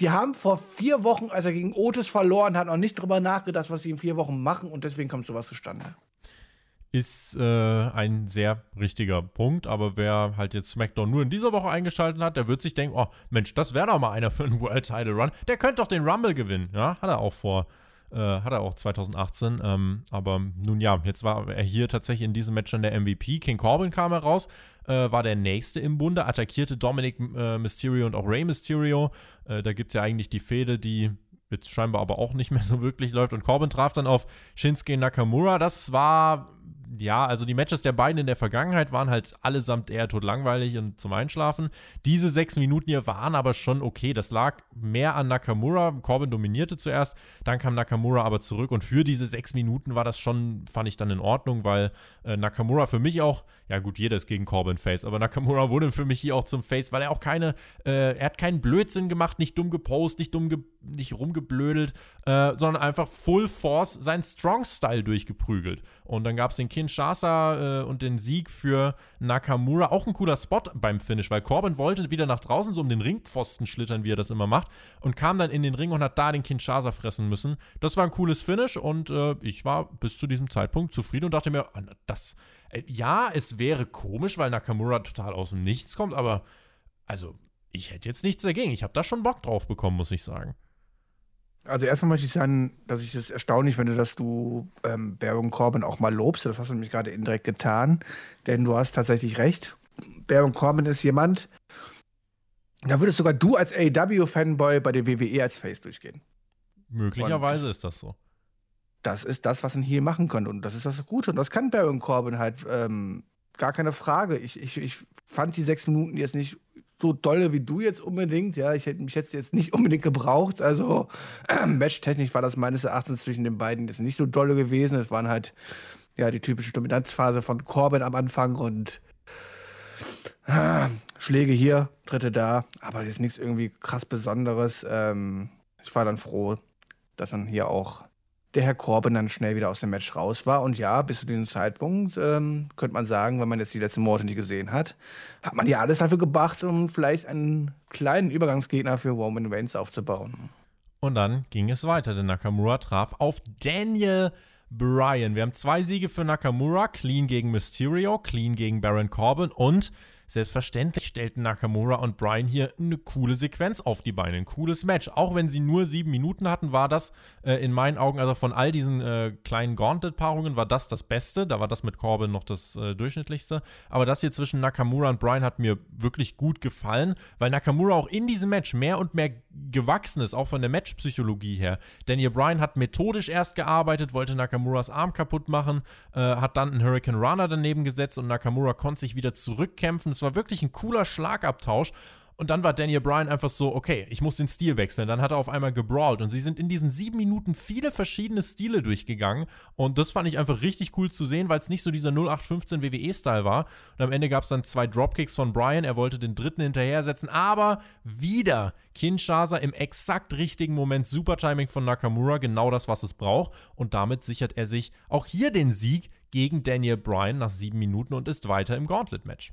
Die haben vor vier Wochen, als er gegen Otis verloren hat, noch nicht drüber nachgedacht, was sie in vier Wochen machen und deswegen kommt sowas zustande ist äh, ein sehr richtiger Punkt. Aber wer halt jetzt SmackDown nur in dieser Woche eingeschaltet hat, der wird sich denken, oh Mensch, das wäre doch mal einer für einen World Title Run. Der könnte doch den Rumble gewinnen. Ja, hat er auch vor. Äh, hat er auch 2018. Ähm, aber nun ja, jetzt war er hier tatsächlich in diesem Match dann der MVP. King Corbin kam heraus, äh, war der nächste im Bunde, attackierte Dominic äh, Mysterio und auch Rey Mysterio. Äh, da gibt es ja eigentlich die Fehde, die jetzt scheinbar aber auch nicht mehr so wirklich läuft. Und Corbin traf dann auf Shinsuke Nakamura. Das war ja, also die Matches der beiden in der Vergangenheit waren halt allesamt eher totlangweilig und zum Einschlafen. Diese sechs Minuten hier waren aber schon okay. Das lag mehr an Nakamura. Corbin dominierte zuerst, dann kam Nakamura aber zurück und für diese sechs Minuten war das schon, fand ich dann in Ordnung, weil äh, Nakamura für mich auch, ja gut, jeder ist gegen Corbin Face, aber Nakamura wurde für mich hier auch zum Face, weil er auch keine, äh, er hat keinen Blödsinn gemacht, nicht dumm gepostet, nicht dumm, ge nicht rumgeblödelt, äh, sondern einfach Full Force seinen Strong Style durchgeprügelt. Und dann gab es den King Kinshasa äh, und den Sieg für Nakamura. Auch ein cooler Spot beim Finish, weil Corbin wollte wieder nach draußen so um den Ringpfosten schlittern, wie er das immer macht, und kam dann in den Ring und hat da den Kinshasa fressen müssen. Das war ein cooles Finish und äh, ich war bis zu diesem Zeitpunkt zufrieden und dachte mir, ah, das, äh, ja, es wäre komisch, weil Nakamura total aus dem Nichts kommt, aber also ich hätte jetzt nichts dagegen. Ich habe da schon Bock drauf bekommen, muss ich sagen. Also erstmal möchte ich sagen, dass ich es erstaunlich finde, dass du ähm, Baron Corbin auch mal lobst. Das hast du nämlich gerade indirekt getan, denn du hast tatsächlich recht. Baron Corbin ist jemand, da würdest sogar du als AEW-Fanboy bei der WWE als Face durchgehen. Möglicherweise und ist das so. Das ist das, was ein Heel machen könnte. Und das ist das Gute. Und das kann Baron Corbin halt ähm, gar keine Frage. Ich, ich, ich fand die sechs Minuten jetzt nicht so dolle wie du jetzt unbedingt. Ja, ich hätte mich jetzt, jetzt nicht unbedingt gebraucht. Also äh, matchtechnisch war das meines Erachtens zwischen den beiden jetzt nicht so dolle gewesen. Es waren halt ja die typische Dominanzphase von Corbin am Anfang und äh, Schläge hier, dritte da, aber jetzt nichts irgendwie krass Besonderes. Ähm, ich war dann froh, dass dann hier auch der Herr Corbin dann schnell wieder aus dem Match raus war. Und ja, bis zu diesem Zeitpunkt ähm, könnte man sagen, wenn man jetzt die letzten Monate nicht gesehen hat, hat man ja alles dafür gebracht, um vielleicht einen kleinen Übergangsgegner für Roman Reigns aufzubauen. Und dann ging es weiter, denn Nakamura traf auf Daniel Bryan. Wir haben zwei Siege für Nakamura, clean gegen Mysterio, clean gegen Baron Corbin und Selbstverständlich stellten Nakamura und Bryan hier eine coole Sequenz auf die Beine, ein cooles Match. Auch wenn sie nur sieben Minuten hatten, war das äh, in meinen Augen, also von all diesen äh, kleinen Gauntlet-Paarungen, war das das Beste. Da war das mit Corbin noch das äh, durchschnittlichste. Aber das hier zwischen Nakamura und Bryan hat mir wirklich gut gefallen, weil Nakamura auch in diesem Match mehr und mehr gewachsen ist, auch von der Matchpsychologie her. Daniel Bryan hat methodisch erst gearbeitet, wollte Nakamuras Arm kaputt machen, äh, hat dann einen Hurricane Runner daneben gesetzt und Nakamura konnte sich wieder zurückkämpfen war wirklich ein cooler Schlagabtausch. Und dann war Daniel Bryan einfach so, okay, ich muss den Stil wechseln. Dann hat er auf einmal gebrawlt. Und sie sind in diesen sieben Minuten viele verschiedene Stile durchgegangen. Und das fand ich einfach richtig cool zu sehen, weil es nicht so dieser 0815 WWE-Style war. Und am Ende gab es dann zwei Dropkicks von Bryan. Er wollte den dritten hinterher setzen. Aber wieder Kinshasa im exakt richtigen Moment. Super Timing von Nakamura. Genau das, was es braucht. Und damit sichert er sich auch hier den Sieg gegen Daniel Bryan nach sieben Minuten und ist weiter im Gauntlet-Match.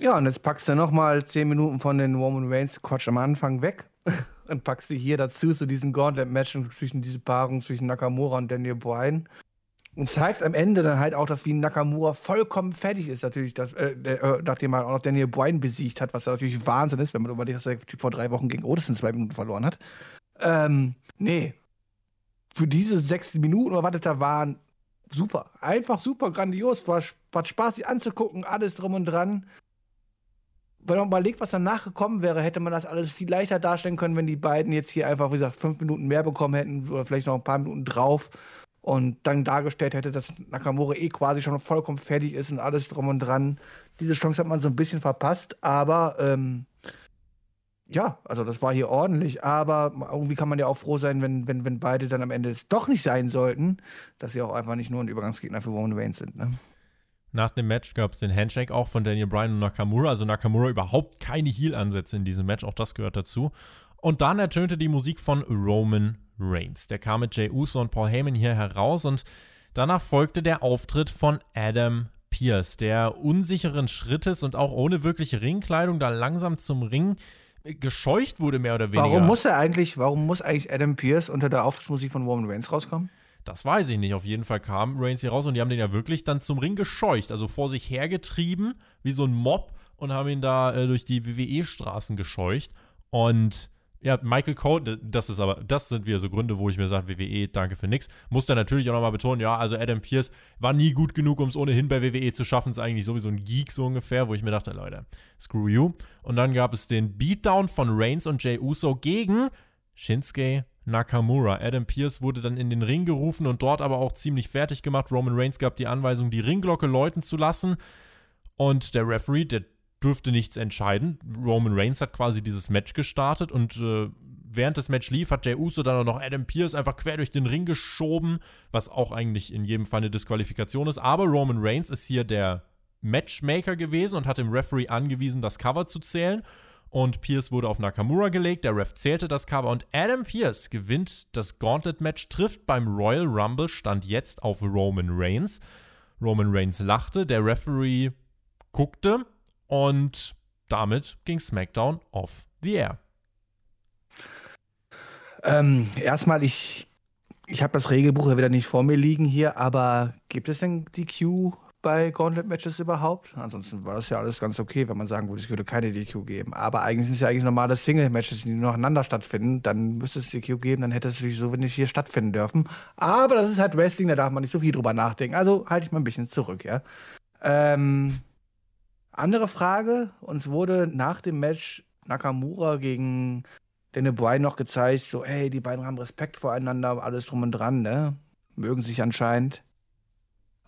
Ja, und jetzt packst du nochmal 10 Minuten von den Roman Reigns Quatsch am Anfang weg und packst sie hier dazu zu diesem Gauntlet-Match zwischen diese Paarung zwischen Nakamura und Daniel Bryan. Und zeigst am Ende dann halt auch, dass wie Nakamura vollkommen fertig ist, natürlich, dass, äh, äh, nachdem er auch Daniel Bryan besiegt hat, was natürlich Wahnsinn ist, wenn man überlegt, dass der Typ vor drei Wochen gegen Otis in zwei Minuten verloren hat. Ähm, nee. Für diese sechs Minuten was da waren, super. Einfach super grandios. War, war Spaß, sie anzugucken, alles drum und dran wenn man überlegt, was danach gekommen wäre, hätte man das alles viel leichter darstellen können, wenn die beiden jetzt hier einfach, wie gesagt, fünf Minuten mehr bekommen hätten oder vielleicht noch ein paar Minuten drauf und dann dargestellt hätte, dass Nakamura eh quasi schon vollkommen fertig ist und alles drum und dran. Diese Chance hat man so ein bisschen verpasst, aber ähm, ja, also das war hier ordentlich, aber irgendwie kann man ja auch froh sein, wenn, wenn, wenn beide dann am Ende es doch nicht sein sollten, dass sie auch einfach nicht nur ein Übergangsgegner für Roman Reigns sind. Ne? Nach dem Match gab es den Handshake auch von Daniel Bryan und Nakamura. Also Nakamura überhaupt keine Heel-Ansätze in diesem Match. Auch das gehört dazu. Und dann ertönte die Musik von Roman Reigns. Der kam mit Jay Uso und Paul Heyman hier heraus und danach folgte der Auftritt von Adam Pierce, der unsicheren Schrittes und auch ohne wirkliche Ringkleidung da langsam zum Ring gescheucht wurde, mehr oder weniger. Warum muss er eigentlich, warum muss eigentlich Adam Pierce unter der Auftrittsmusik von Roman Reigns rauskommen? Das weiß ich nicht. Auf jeden Fall kam Reigns hier raus und die haben den ja wirklich dann zum Ring gescheucht, also vor sich hergetrieben, wie so ein Mob und haben ihn da äh, durch die WWE-Straßen gescheucht. Und ja, Michael Cole, das ist aber, das sind wieder so Gründe, wo ich mir sage, WWE, danke für nix. Muss dann natürlich auch nochmal betonen, ja, also Adam Pierce war nie gut genug, um es ohnehin bei WWE zu schaffen. Ist eigentlich sowieso ein Geek so ungefähr, wo ich mir dachte, Leute, screw you. Und dann gab es den Beatdown von Reigns und Jay Uso gegen Shinsuke Nakamura. Adam Pierce wurde dann in den Ring gerufen und dort aber auch ziemlich fertig gemacht. Roman Reigns gab die Anweisung, die Ringglocke läuten zu lassen. Und der Referee, der dürfte nichts entscheiden. Roman Reigns hat quasi dieses Match gestartet und äh, während das Match lief, hat Jay Uso dann auch noch Adam Pierce einfach quer durch den Ring geschoben, was auch eigentlich in jedem Fall eine Disqualifikation ist. Aber Roman Reigns ist hier der Matchmaker gewesen und hat dem Referee angewiesen, das Cover zu zählen. Und Pierce wurde auf Nakamura gelegt. Der Ref zählte das Cover und Adam Pierce gewinnt das Gauntlet-Match, trifft beim Royal Rumble, stand jetzt auf Roman Reigns. Roman Reigns lachte, der Referee guckte und damit ging SmackDown off the air. Ähm, erstmal, ich, ich habe das Regelbuch ja wieder nicht vor mir liegen hier, aber gibt es denn DQ bei Gauntlet-Matches überhaupt? Ansonsten war das ja alles ganz okay, wenn man sagen würde, es würde keine DQ geben. Aber eigentlich sind es ja eigentlich normale Single-Matches, die nacheinander stattfinden. Dann müsste es DQ geben, dann hätte es natürlich so wenig hier stattfinden dürfen. Aber das ist halt Wrestling, da darf man nicht so viel drüber nachdenken. Also halte ich mal ein bisschen zurück, ja. Ähm, andere Frage: Uns wurde nach dem Match Nakamura gegen Daniel Bryan noch gezeigt, so, hey, die beiden haben Respekt voreinander, alles drum und dran, ne? Mögen sich anscheinend.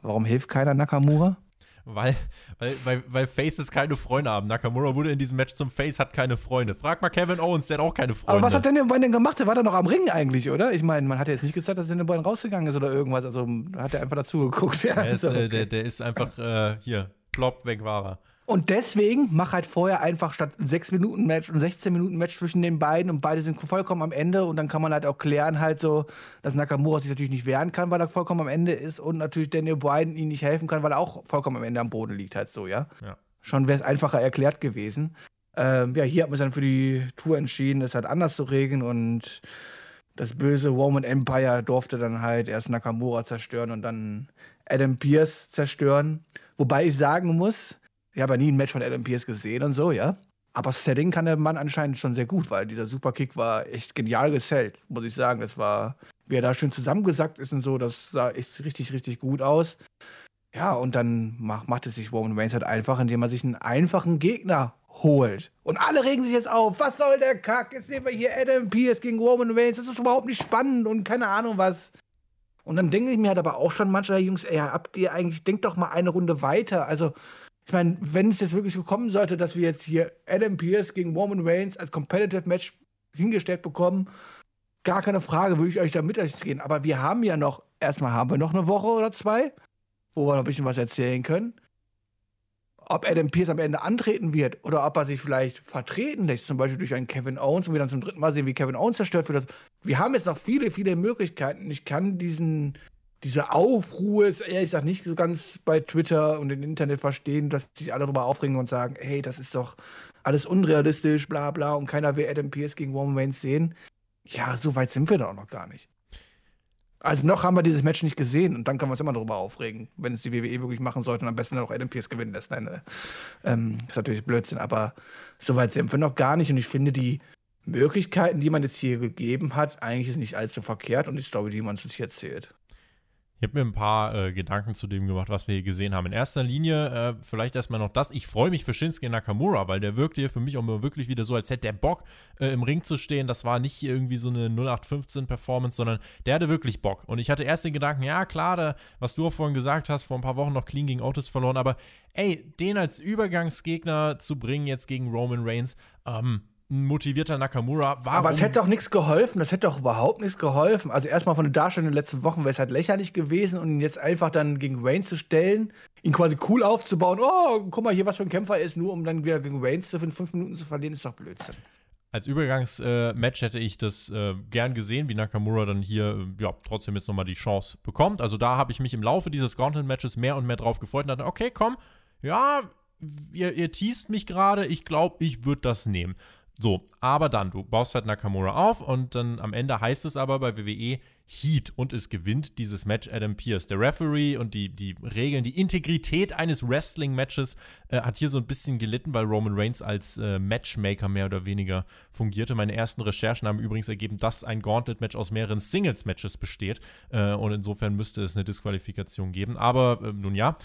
Warum hilft keiner Nakamura? Weil, weil, weil, weil Faces keine Freunde haben. Nakamura wurde in diesem Match zum Face, hat keine Freunde. Frag mal Kevin Owens, der hat auch keine Freunde. Aber was hat Daniel Bryan denn gemacht? Der war da noch am Ring eigentlich, oder? Ich meine, man hat ja jetzt nicht gesagt, dass Daniel Bryan rausgegangen ist oder irgendwas. Also hat er einfach dazu geguckt. Ja, der, ist, so, äh, der, der ist einfach äh, hier, plopp, weg war er. Und deswegen mach halt vorher einfach statt 6 Minuten Match und 16 Minuten Match zwischen den beiden und beide sind vollkommen am Ende und dann kann man halt auch klären halt so, dass Nakamura sich natürlich nicht wehren kann, weil er vollkommen am Ende ist und natürlich Daniel Bryan ihm nicht helfen kann, weil er auch vollkommen am Ende am Boden liegt halt so, ja. ja. Schon wäre es einfacher erklärt gewesen. Ähm, ja, hier hat man sich dann für die Tour entschieden, das halt anders zu regeln und das böse Roman Empire durfte dann halt erst Nakamura zerstören und dann Adam Pierce zerstören. Wobei ich sagen muss, ich habe ja nie ein Match von Adam Pierce gesehen und so, ja. Aber Setting kann der Mann anscheinend schon sehr gut, weil dieser Superkick war echt genial gesellt, muss ich sagen. Das war, wie er da schön zusammengesackt ist und so, das sah echt richtig, richtig gut aus. Ja, und dann macht, macht es sich Roman Reigns halt einfach, indem er sich einen einfachen Gegner holt. Und alle regen sich jetzt auf. Was soll der Kack? Jetzt sehen wir hier Adam Pierce gegen Roman Reigns. Das ist überhaupt nicht spannend und keine Ahnung was. Und dann denke ich mir halt aber auch schon manchmal, Jungs, ey, habt ihr eigentlich, denkt doch mal eine Runde weiter. Also, ich meine, wenn es jetzt wirklich so kommen sollte, dass wir jetzt hier Adam Pierce gegen Roman Reigns als Competitive Match hingestellt bekommen, gar keine Frage, würde ich euch da mit euch gehen. Aber wir haben ja noch, erstmal haben wir noch eine Woche oder zwei, wo wir noch ein bisschen was erzählen können. Ob Adam Pierce am Ende antreten wird oder ob er sich vielleicht vertreten lässt, zum Beispiel durch einen Kevin Owens, und wir dann zum dritten Mal sehen, wie Kevin Owens zerstört wird. Wir haben jetzt noch viele, viele Möglichkeiten. Ich kann diesen, diese Aufruhr ist ehrlich gesagt nicht so ganz bei Twitter und im Internet verstehen, dass sich alle darüber aufregen und sagen, hey, das ist doch alles unrealistisch, bla bla, und keiner will Adam Pierce gegen Roman Reigns sehen. Ja, so weit sind wir doch noch gar nicht. Also noch haben wir dieses Match nicht gesehen und dann können wir uns immer darüber aufregen, wenn es die WWE wirklich machen sollte und am besten dann auch Adam Pierce gewinnen lässt. Nein, äh, ähm, ist natürlich Blödsinn, aber so weit sind wir noch gar nicht und ich finde die Möglichkeiten, die man jetzt hier gegeben hat, eigentlich ist nicht allzu verkehrt und die Story, die man uns hier erzählt. Ich habe mir ein paar äh, Gedanken zu dem gemacht, was wir hier gesehen haben. In erster Linie äh, vielleicht erstmal noch das. Ich freue mich für Shinsuke Nakamura, weil der wirkte hier für mich auch mal wirklich wieder so, als hätte der Bock, äh, im Ring zu stehen. Das war nicht irgendwie so eine 0815-Performance, sondern der hatte wirklich Bock. Und ich hatte erst den Gedanken, ja klar, da, was du auch vorhin gesagt hast, vor ein paar Wochen noch clean gegen Otis verloren, aber ey, den als Übergangsgegner zu bringen jetzt gegen Roman Reigns, ähm, ein motivierter Nakamura. Warum? Aber es hätte auch nichts geholfen. Das hätte auch überhaupt nichts geholfen. Also erstmal von der Darstellung in den letzten Wochen wäre es halt lächerlich gewesen und ihn jetzt einfach dann gegen Reigns zu stellen, ihn quasi cool aufzubauen. Oh, guck mal hier, was für ein Kämpfer er ist, nur um dann wieder gegen Reigns für fünf Minuten zu verlieren, ist doch Blödsinn. Als Übergangsmatch äh, hätte ich das äh, gern gesehen, wie Nakamura dann hier äh, ja, trotzdem jetzt nochmal die Chance bekommt. Also da habe ich mich im Laufe dieses Gauntlet-Matches mehr und mehr drauf gefreut und dachte, okay, komm, ja, ihr, ihr teast mich gerade, ich glaube, ich würde das nehmen. So, aber dann, du baust halt Nakamura auf und dann am Ende heißt es aber bei WWE Heat und es gewinnt dieses Match Adam Pierce. Der Referee und die, die Regeln, die Integrität eines Wrestling-Matches äh, hat hier so ein bisschen gelitten, weil Roman Reigns als äh, Matchmaker mehr oder weniger fungierte. Meine ersten Recherchen haben übrigens ergeben, dass ein Gauntlet-Match aus mehreren Singles-Matches besteht äh, und insofern müsste es eine Disqualifikation geben. Aber ähm, nun ja,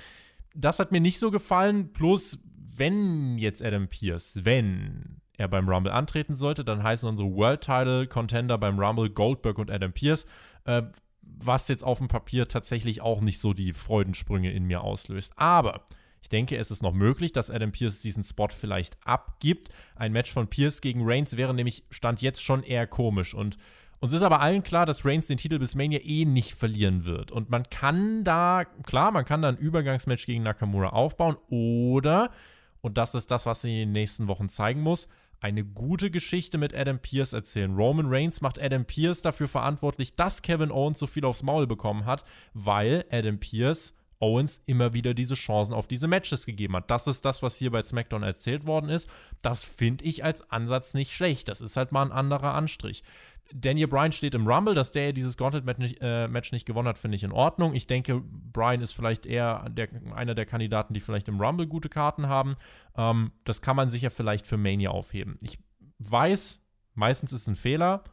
das hat mir nicht so gefallen. Plus, wenn jetzt Adam Pierce, wenn er beim Rumble antreten sollte, dann heißen unsere World Title Contender beim Rumble Goldberg und Adam Pierce, äh, was jetzt auf dem Papier tatsächlich auch nicht so die Freudensprünge in mir auslöst. Aber ich denke, es ist noch möglich, dass Adam Pierce diesen Spot vielleicht abgibt. Ein Match von Pierce gegen Reigns wäre nämlich Stand jetzt schon eher komisch und uns ist aber allen klar, dass Reigns den Titel bis Mania eh nicht verlieren wird. Und man kann da, klar, man kann da ein Übergangsmatch gegen Nakamura aufbauen oder, und das ist das, was sie in den nächsten Wochen zeigen muss, eine gute Geschichte mit Adam Pierce erzählen. Roman Reigns macht Adam Pierce dafür verantwortlich, dass Kevin Owens so viel aufs Maul bekommen hat, weil Adam Pierce Owens immer wieder diese Chancen auf diese Matches gegeben hat. Das ist das, was hier bei SmackDown erzählt worden ist. Das finde ich als Ansatz nicht schlecht. Das ist halt mal ein anderer Anstrich. Daniel Bryan steht im Rumble, dass der dieses Gauntlet-Match nicht, äh, nicht gewonnen hat, finde ich in Ordnung. Ich denke, Bryan ist vielleicht eher der, einer der Kandidaten, die vielleicht im Rumble gute Karten haben. Ähm, das kann man sicher vielleicht für Mania aufheben. Ich weiß, meistens ist es ein Fehler,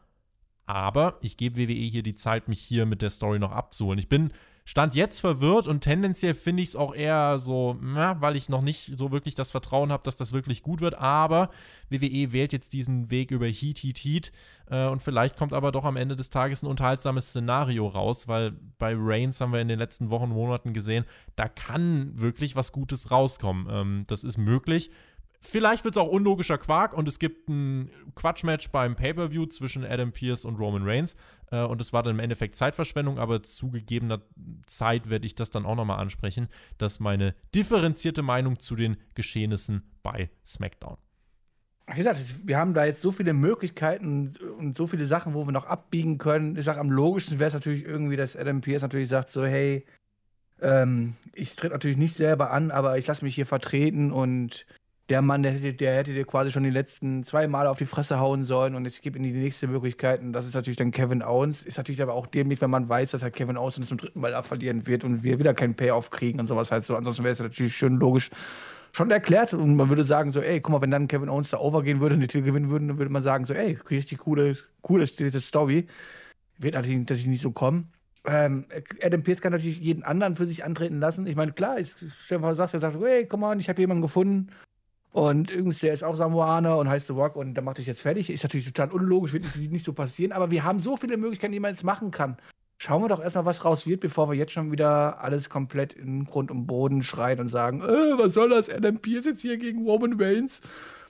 aber ich gebe WWE hier die Zeit, mich hier mit der Story noch abzuholen. Ich bin Stand jetzt verwirrt und tendenziell finde ich es auch eher so, na, weil ich noch nicht so wirklich das Vertrauen habe, dass das wirklich gut wird. Aber WWE wählt jetzt diesen Weg über Heat, Heat, Heat. Äh, und vielleicht kommt aber doch am Ende des Tages ein unterhaltsames Szenario raus, weil bei Reigns haben wir in den letzten Wochen, Monaten gesehen, da kann wirklich was Gutes rauskommen. Ähm, das ist möglich. Vielleicht wird es auch unlogischer Quark und es gibt ein Quatschmatch beim Pay-Per-View zwischen Adam Pierce und Roman Reigns. Äh, und es war dann im Endeffekt Zeitverschwendung, aber zu gegebener Zeit werde ich das dann auch nochmal ansprechen. Das ist meine differenzierte Meinung zu den Geschehnissen bei SmackDown. Wie gesagt, wir haben da jetzt so viele Möglichkeiten und so viele Sachen, wo wir noch abbiegen können. Ich sage, am logischsten wäre es natürlich irgendwie, dass Adam Pierce natürlich sagt, so, hey, ähm, ich trete natürlich nicht selber an, aber ich lasse mich hier vertreten und der Mann, der hätte, der hätte dir quasi schon die letzten zwei Mal auf die Fresse hauen sollen und ich gebe ihm die nächste Möglichkeit und das ist natürlich dann Kevin Owens. Ist natürlich aber auch dämlich, wenn man weiß, dass halt Kevin Owens zum dritten Mal verlieren wird und wir wieder keinen Payoff kriegen und sowas halt so. Ansonsten wäre es natürlich schön logisch schon erklärt und man würde sagen so, ey, guck mal, wenn dann Kevin Owens da overgehen würde und die Titel gewinnen würde, dann würde man sagen so, ey, richtig coole, coole Story. Wird natürlich, natürlich nicht so kommen. Ähm, Adam Pierce kann natürlich jeden anderen für sich antreten lassen. Ich meine, klar, ist, Stefan sagt, er sagt hey, komm mal, ich habe jemanden gefunden, und übrigens, der ist auch Samoaner und heißt The Rock und der macht dich jetzt fertig. Ist natürlich total unlogisch, wird nicht, nicht so passieren, aber wir haben so viele Möglichkeiten, die man jetzt machen kann. Schauen wir doch erstmal, was raus wird, bevor wir jetzt schon wieder alles komplett in Grund und Boden schreien und sagen, äh, was soll das? Adam Pierce jetzt hier gegen Roman Reigns?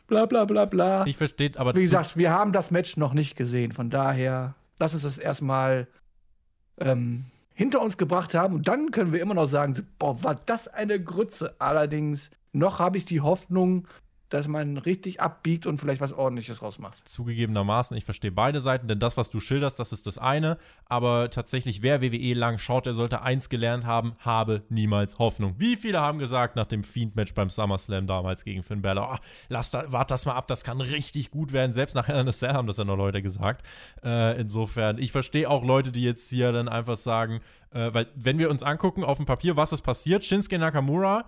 Bla bla bla bla. Ich verstehe, aber. Wie gesagt, wir haben das Match noch nicht gesehen. Von daher, lass uns das erstmal ähm, hinter uns gebracht haben und dann können wir immer noch sagen, boah, war das eine Grütze. Allerdings noch habe ich die Hoffnung, dass man richtig abbiegt und vielleicht was ordentliches rausmacht. Zugegebenermaßen, ich verstehe beide Seiten, denn das, was du schilderst, das ist das eine. Aber tatsächlich, wer WWE lang schaut, der sollte eins gelernt haben, habe niemals Hoffnung. Wie viele haben gesagt nach dem Fiend-Match beim SummerSlam damals gegen Finn Balor, oh, lass da, wart das mal ab, das kann richtig gut werden. Selbst nach Hell Cell haben das ja noch Leute gesagt. Äh, insofern, ich verstehe auch Leute, die jetzt hier dann einfach sagen, äh, weil wenn wir uns angucken auf dem Papier, was ist passiert, Shinsuke Nakamura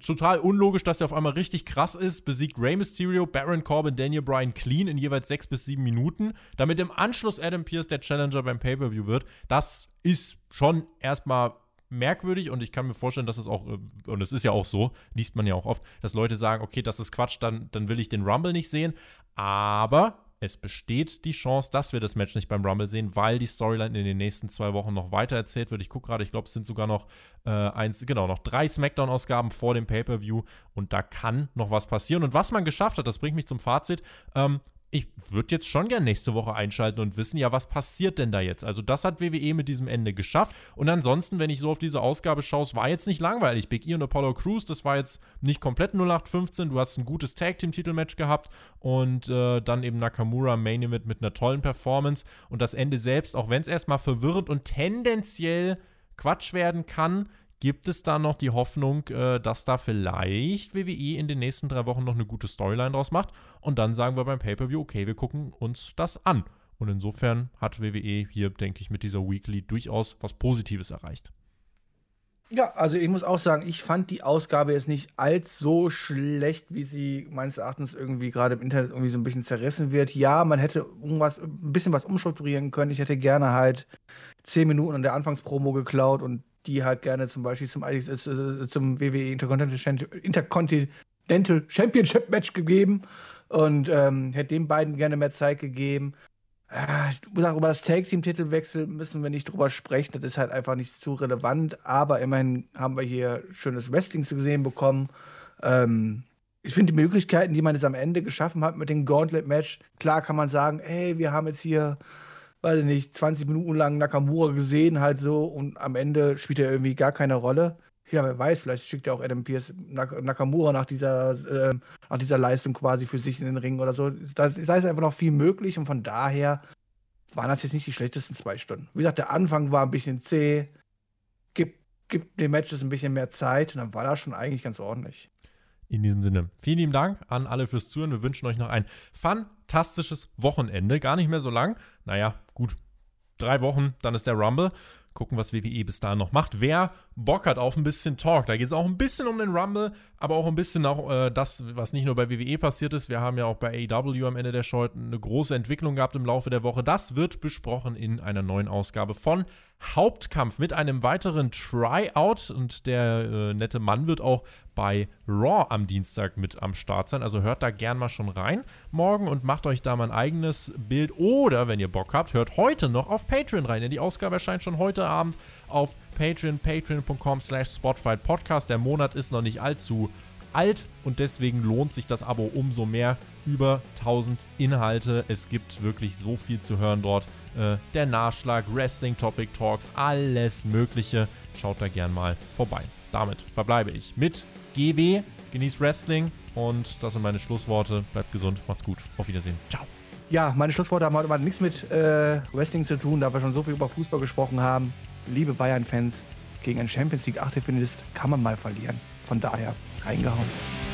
total unlogisch, dass er auf einmal richtig krass ist, besiegt Rey Mysterio, Baron Corbin, Daniel Bryan clean in jeweils sechs bis sieben Minuten, damit im Anschluss Adam Pierce der Challenger beim Pay-Per-View wird. Das ist schon erstmal merkwürdig und ich kann mir vorstellen, dass es auch, äh, und es ist ja auch so, liest man ja auch oft, dass Leute sagen, okay, das ist Quatsch, dann, dann will ich den Rumble nicht sehen. Aber es besteht die Chance, dass wir das Match nicht beim Rumble sehen, weil die Storyline in den nächsten zwei Wochen noch weiter erzählt wird. Ich gucke gerade, ich glaube, es sind sogar noch äh, eins, genau, noch drei Smackdown-Ausgaben vor dem Pay-Per-View und da kann noch was passieren. Und was man geschafft hat, das bringt mich zum Fazit. Ähm, ich würde jetzt schon gerne nächste Woche einschalten und wissen, ja, was passiert denn da jetzt? Also, das hat WWE mit diesem Ende geschafft. Und ansonsten, wenn ich so auf diese Ausgabe schaue, es war jetzt nicht langweilig. Big E und Apollo Crews, das war jetzt nicht komplett 0815. Du hast ein gutes Tag-Team-Titelmatch gehabt und äh, dann eben Nakamura Main Event mit einer tollen Performance. Und das Ende selbst, auch wenn es erstmal verwirrend und tendenziell Quatsch werden kann, Gibt es da noch die Hoffnung, äh, dass da vielleicht WWE in den nächsten drei Wochen noch eine gute Storyline draus macht? Und dann sagen wir beim Pay-Per-View, okay, wir gucken uns das an. Und insofern hat WWE hier, denke ich, mit dieser Weekly durchaus was Positives erreicht. Ja, also ich muss auch sagen, ich fand die Ausgabe jetzt nicht allzu schlecht, wie sie meines Erachtens irgendwie gerade im Internet irgendwie so ein bisschen zerrissen wird. Ja, man hätte irgendwas, ein bisschen was umstrukturieren können. Ich hätte gerne halt zehn Minuten an der Anfangspromo geklaut und die halt gerne zum Beispiel zum, äh, zum WWE Intercontinental Championship Match gegeben und ähm, hätte den beiden gerne mehr Zeit gegeben. Äh, über das Tag Team Titelwechsel müssen wir nicht drüber sprechen, das ist halt einfach nicht zu relevant, aber immerhin haben wir hier schönes Wrestling zu sehen bekommen. Ähm, ich finde die Möglichkeiten, die man jetzt am Ende geschaffen hat mit dem Gauntlet Match, klar kann man sagen, hey, wir haben jetzt hier weiß ich nicht, 20 Minuten lang Nakamura gesehen, halt so, und am Ende spielt er irgendwie gar keine Rolle. ja, wer weiß, vielleicht schickt ja auch Adam Pierce Nakamura nach dieser, äh, nach dieser Leistung quasi für sich in den Ring oder so. Da, da ist einfach noch viel möglich und von daher waren das jetzt nicht die schlechtesten zwei Stunden. Wie gesagt, der Anfang war ein bisschen zäh, gibt, gibt den Matches ein bisschen mehr Zeit und dann war das schon eigentlich ganz ordentlich. In diesem Sinne, vielen lieben Dank an alle fürs Zuhören. Wir wünschen euch noch ein fantastisches Wochenende. Gar nicht mehr so lang. Naja, gut. Drei Wochen, dann ist der Rumble. Gucken, was WWE bis dahin noch macht. Wer Bock hat auf ein bisschen Talk, da geht es auch ein bisschen um den Rumble, aber auch ein bisschen auch äh, das, was nicht nur bei WWE passiert ist. Wir haben ja auch bei AEW am Ende der Show eine große Entwicklung gehabt im Laufe der Woche. Das wird besprochen in einer neuen Ausgabe von Hauptkampf mit einem weiteren Tryout und der äh, nette Mann wird auch bei Raw am Dienstag mit am Start sein. Also hört da gern mal schon rein morgen und macht euch da mal ein eigenes Bild. Oder, wenn ihr Bock habt, hört heute noch auf Patreon rein, denn die Ausgabe erscheint schon heute Abend auf Patreon, patreon.com slash Podcast. Der Monat ist noch nicht allzu alt und deswegen lohnt sich das Abo umso mehr. Über 1000 Inhalte. Es gibt wirklich so viel zu hören dort. Äh, der Nachschlag, Wrestling Topic Talks, alles Mögliche. Schaut da gern mal vorbei. Damit verbleibe ich mit GW. Genießt Wrestling und das sind meine Schlussworte. Bleibt gesund, macht's gut. Auf Wiedersehen. Ciao. Ja, meine Schlussworte haben heute nichts mit äh, Wrestling zu tun, da wir schon so viel über Fußball gesprochen haben. Liebe Bayern-Fans, gegen einen Champions League Achtelfinalist kann man mal verlieren. Von daher reingehauen.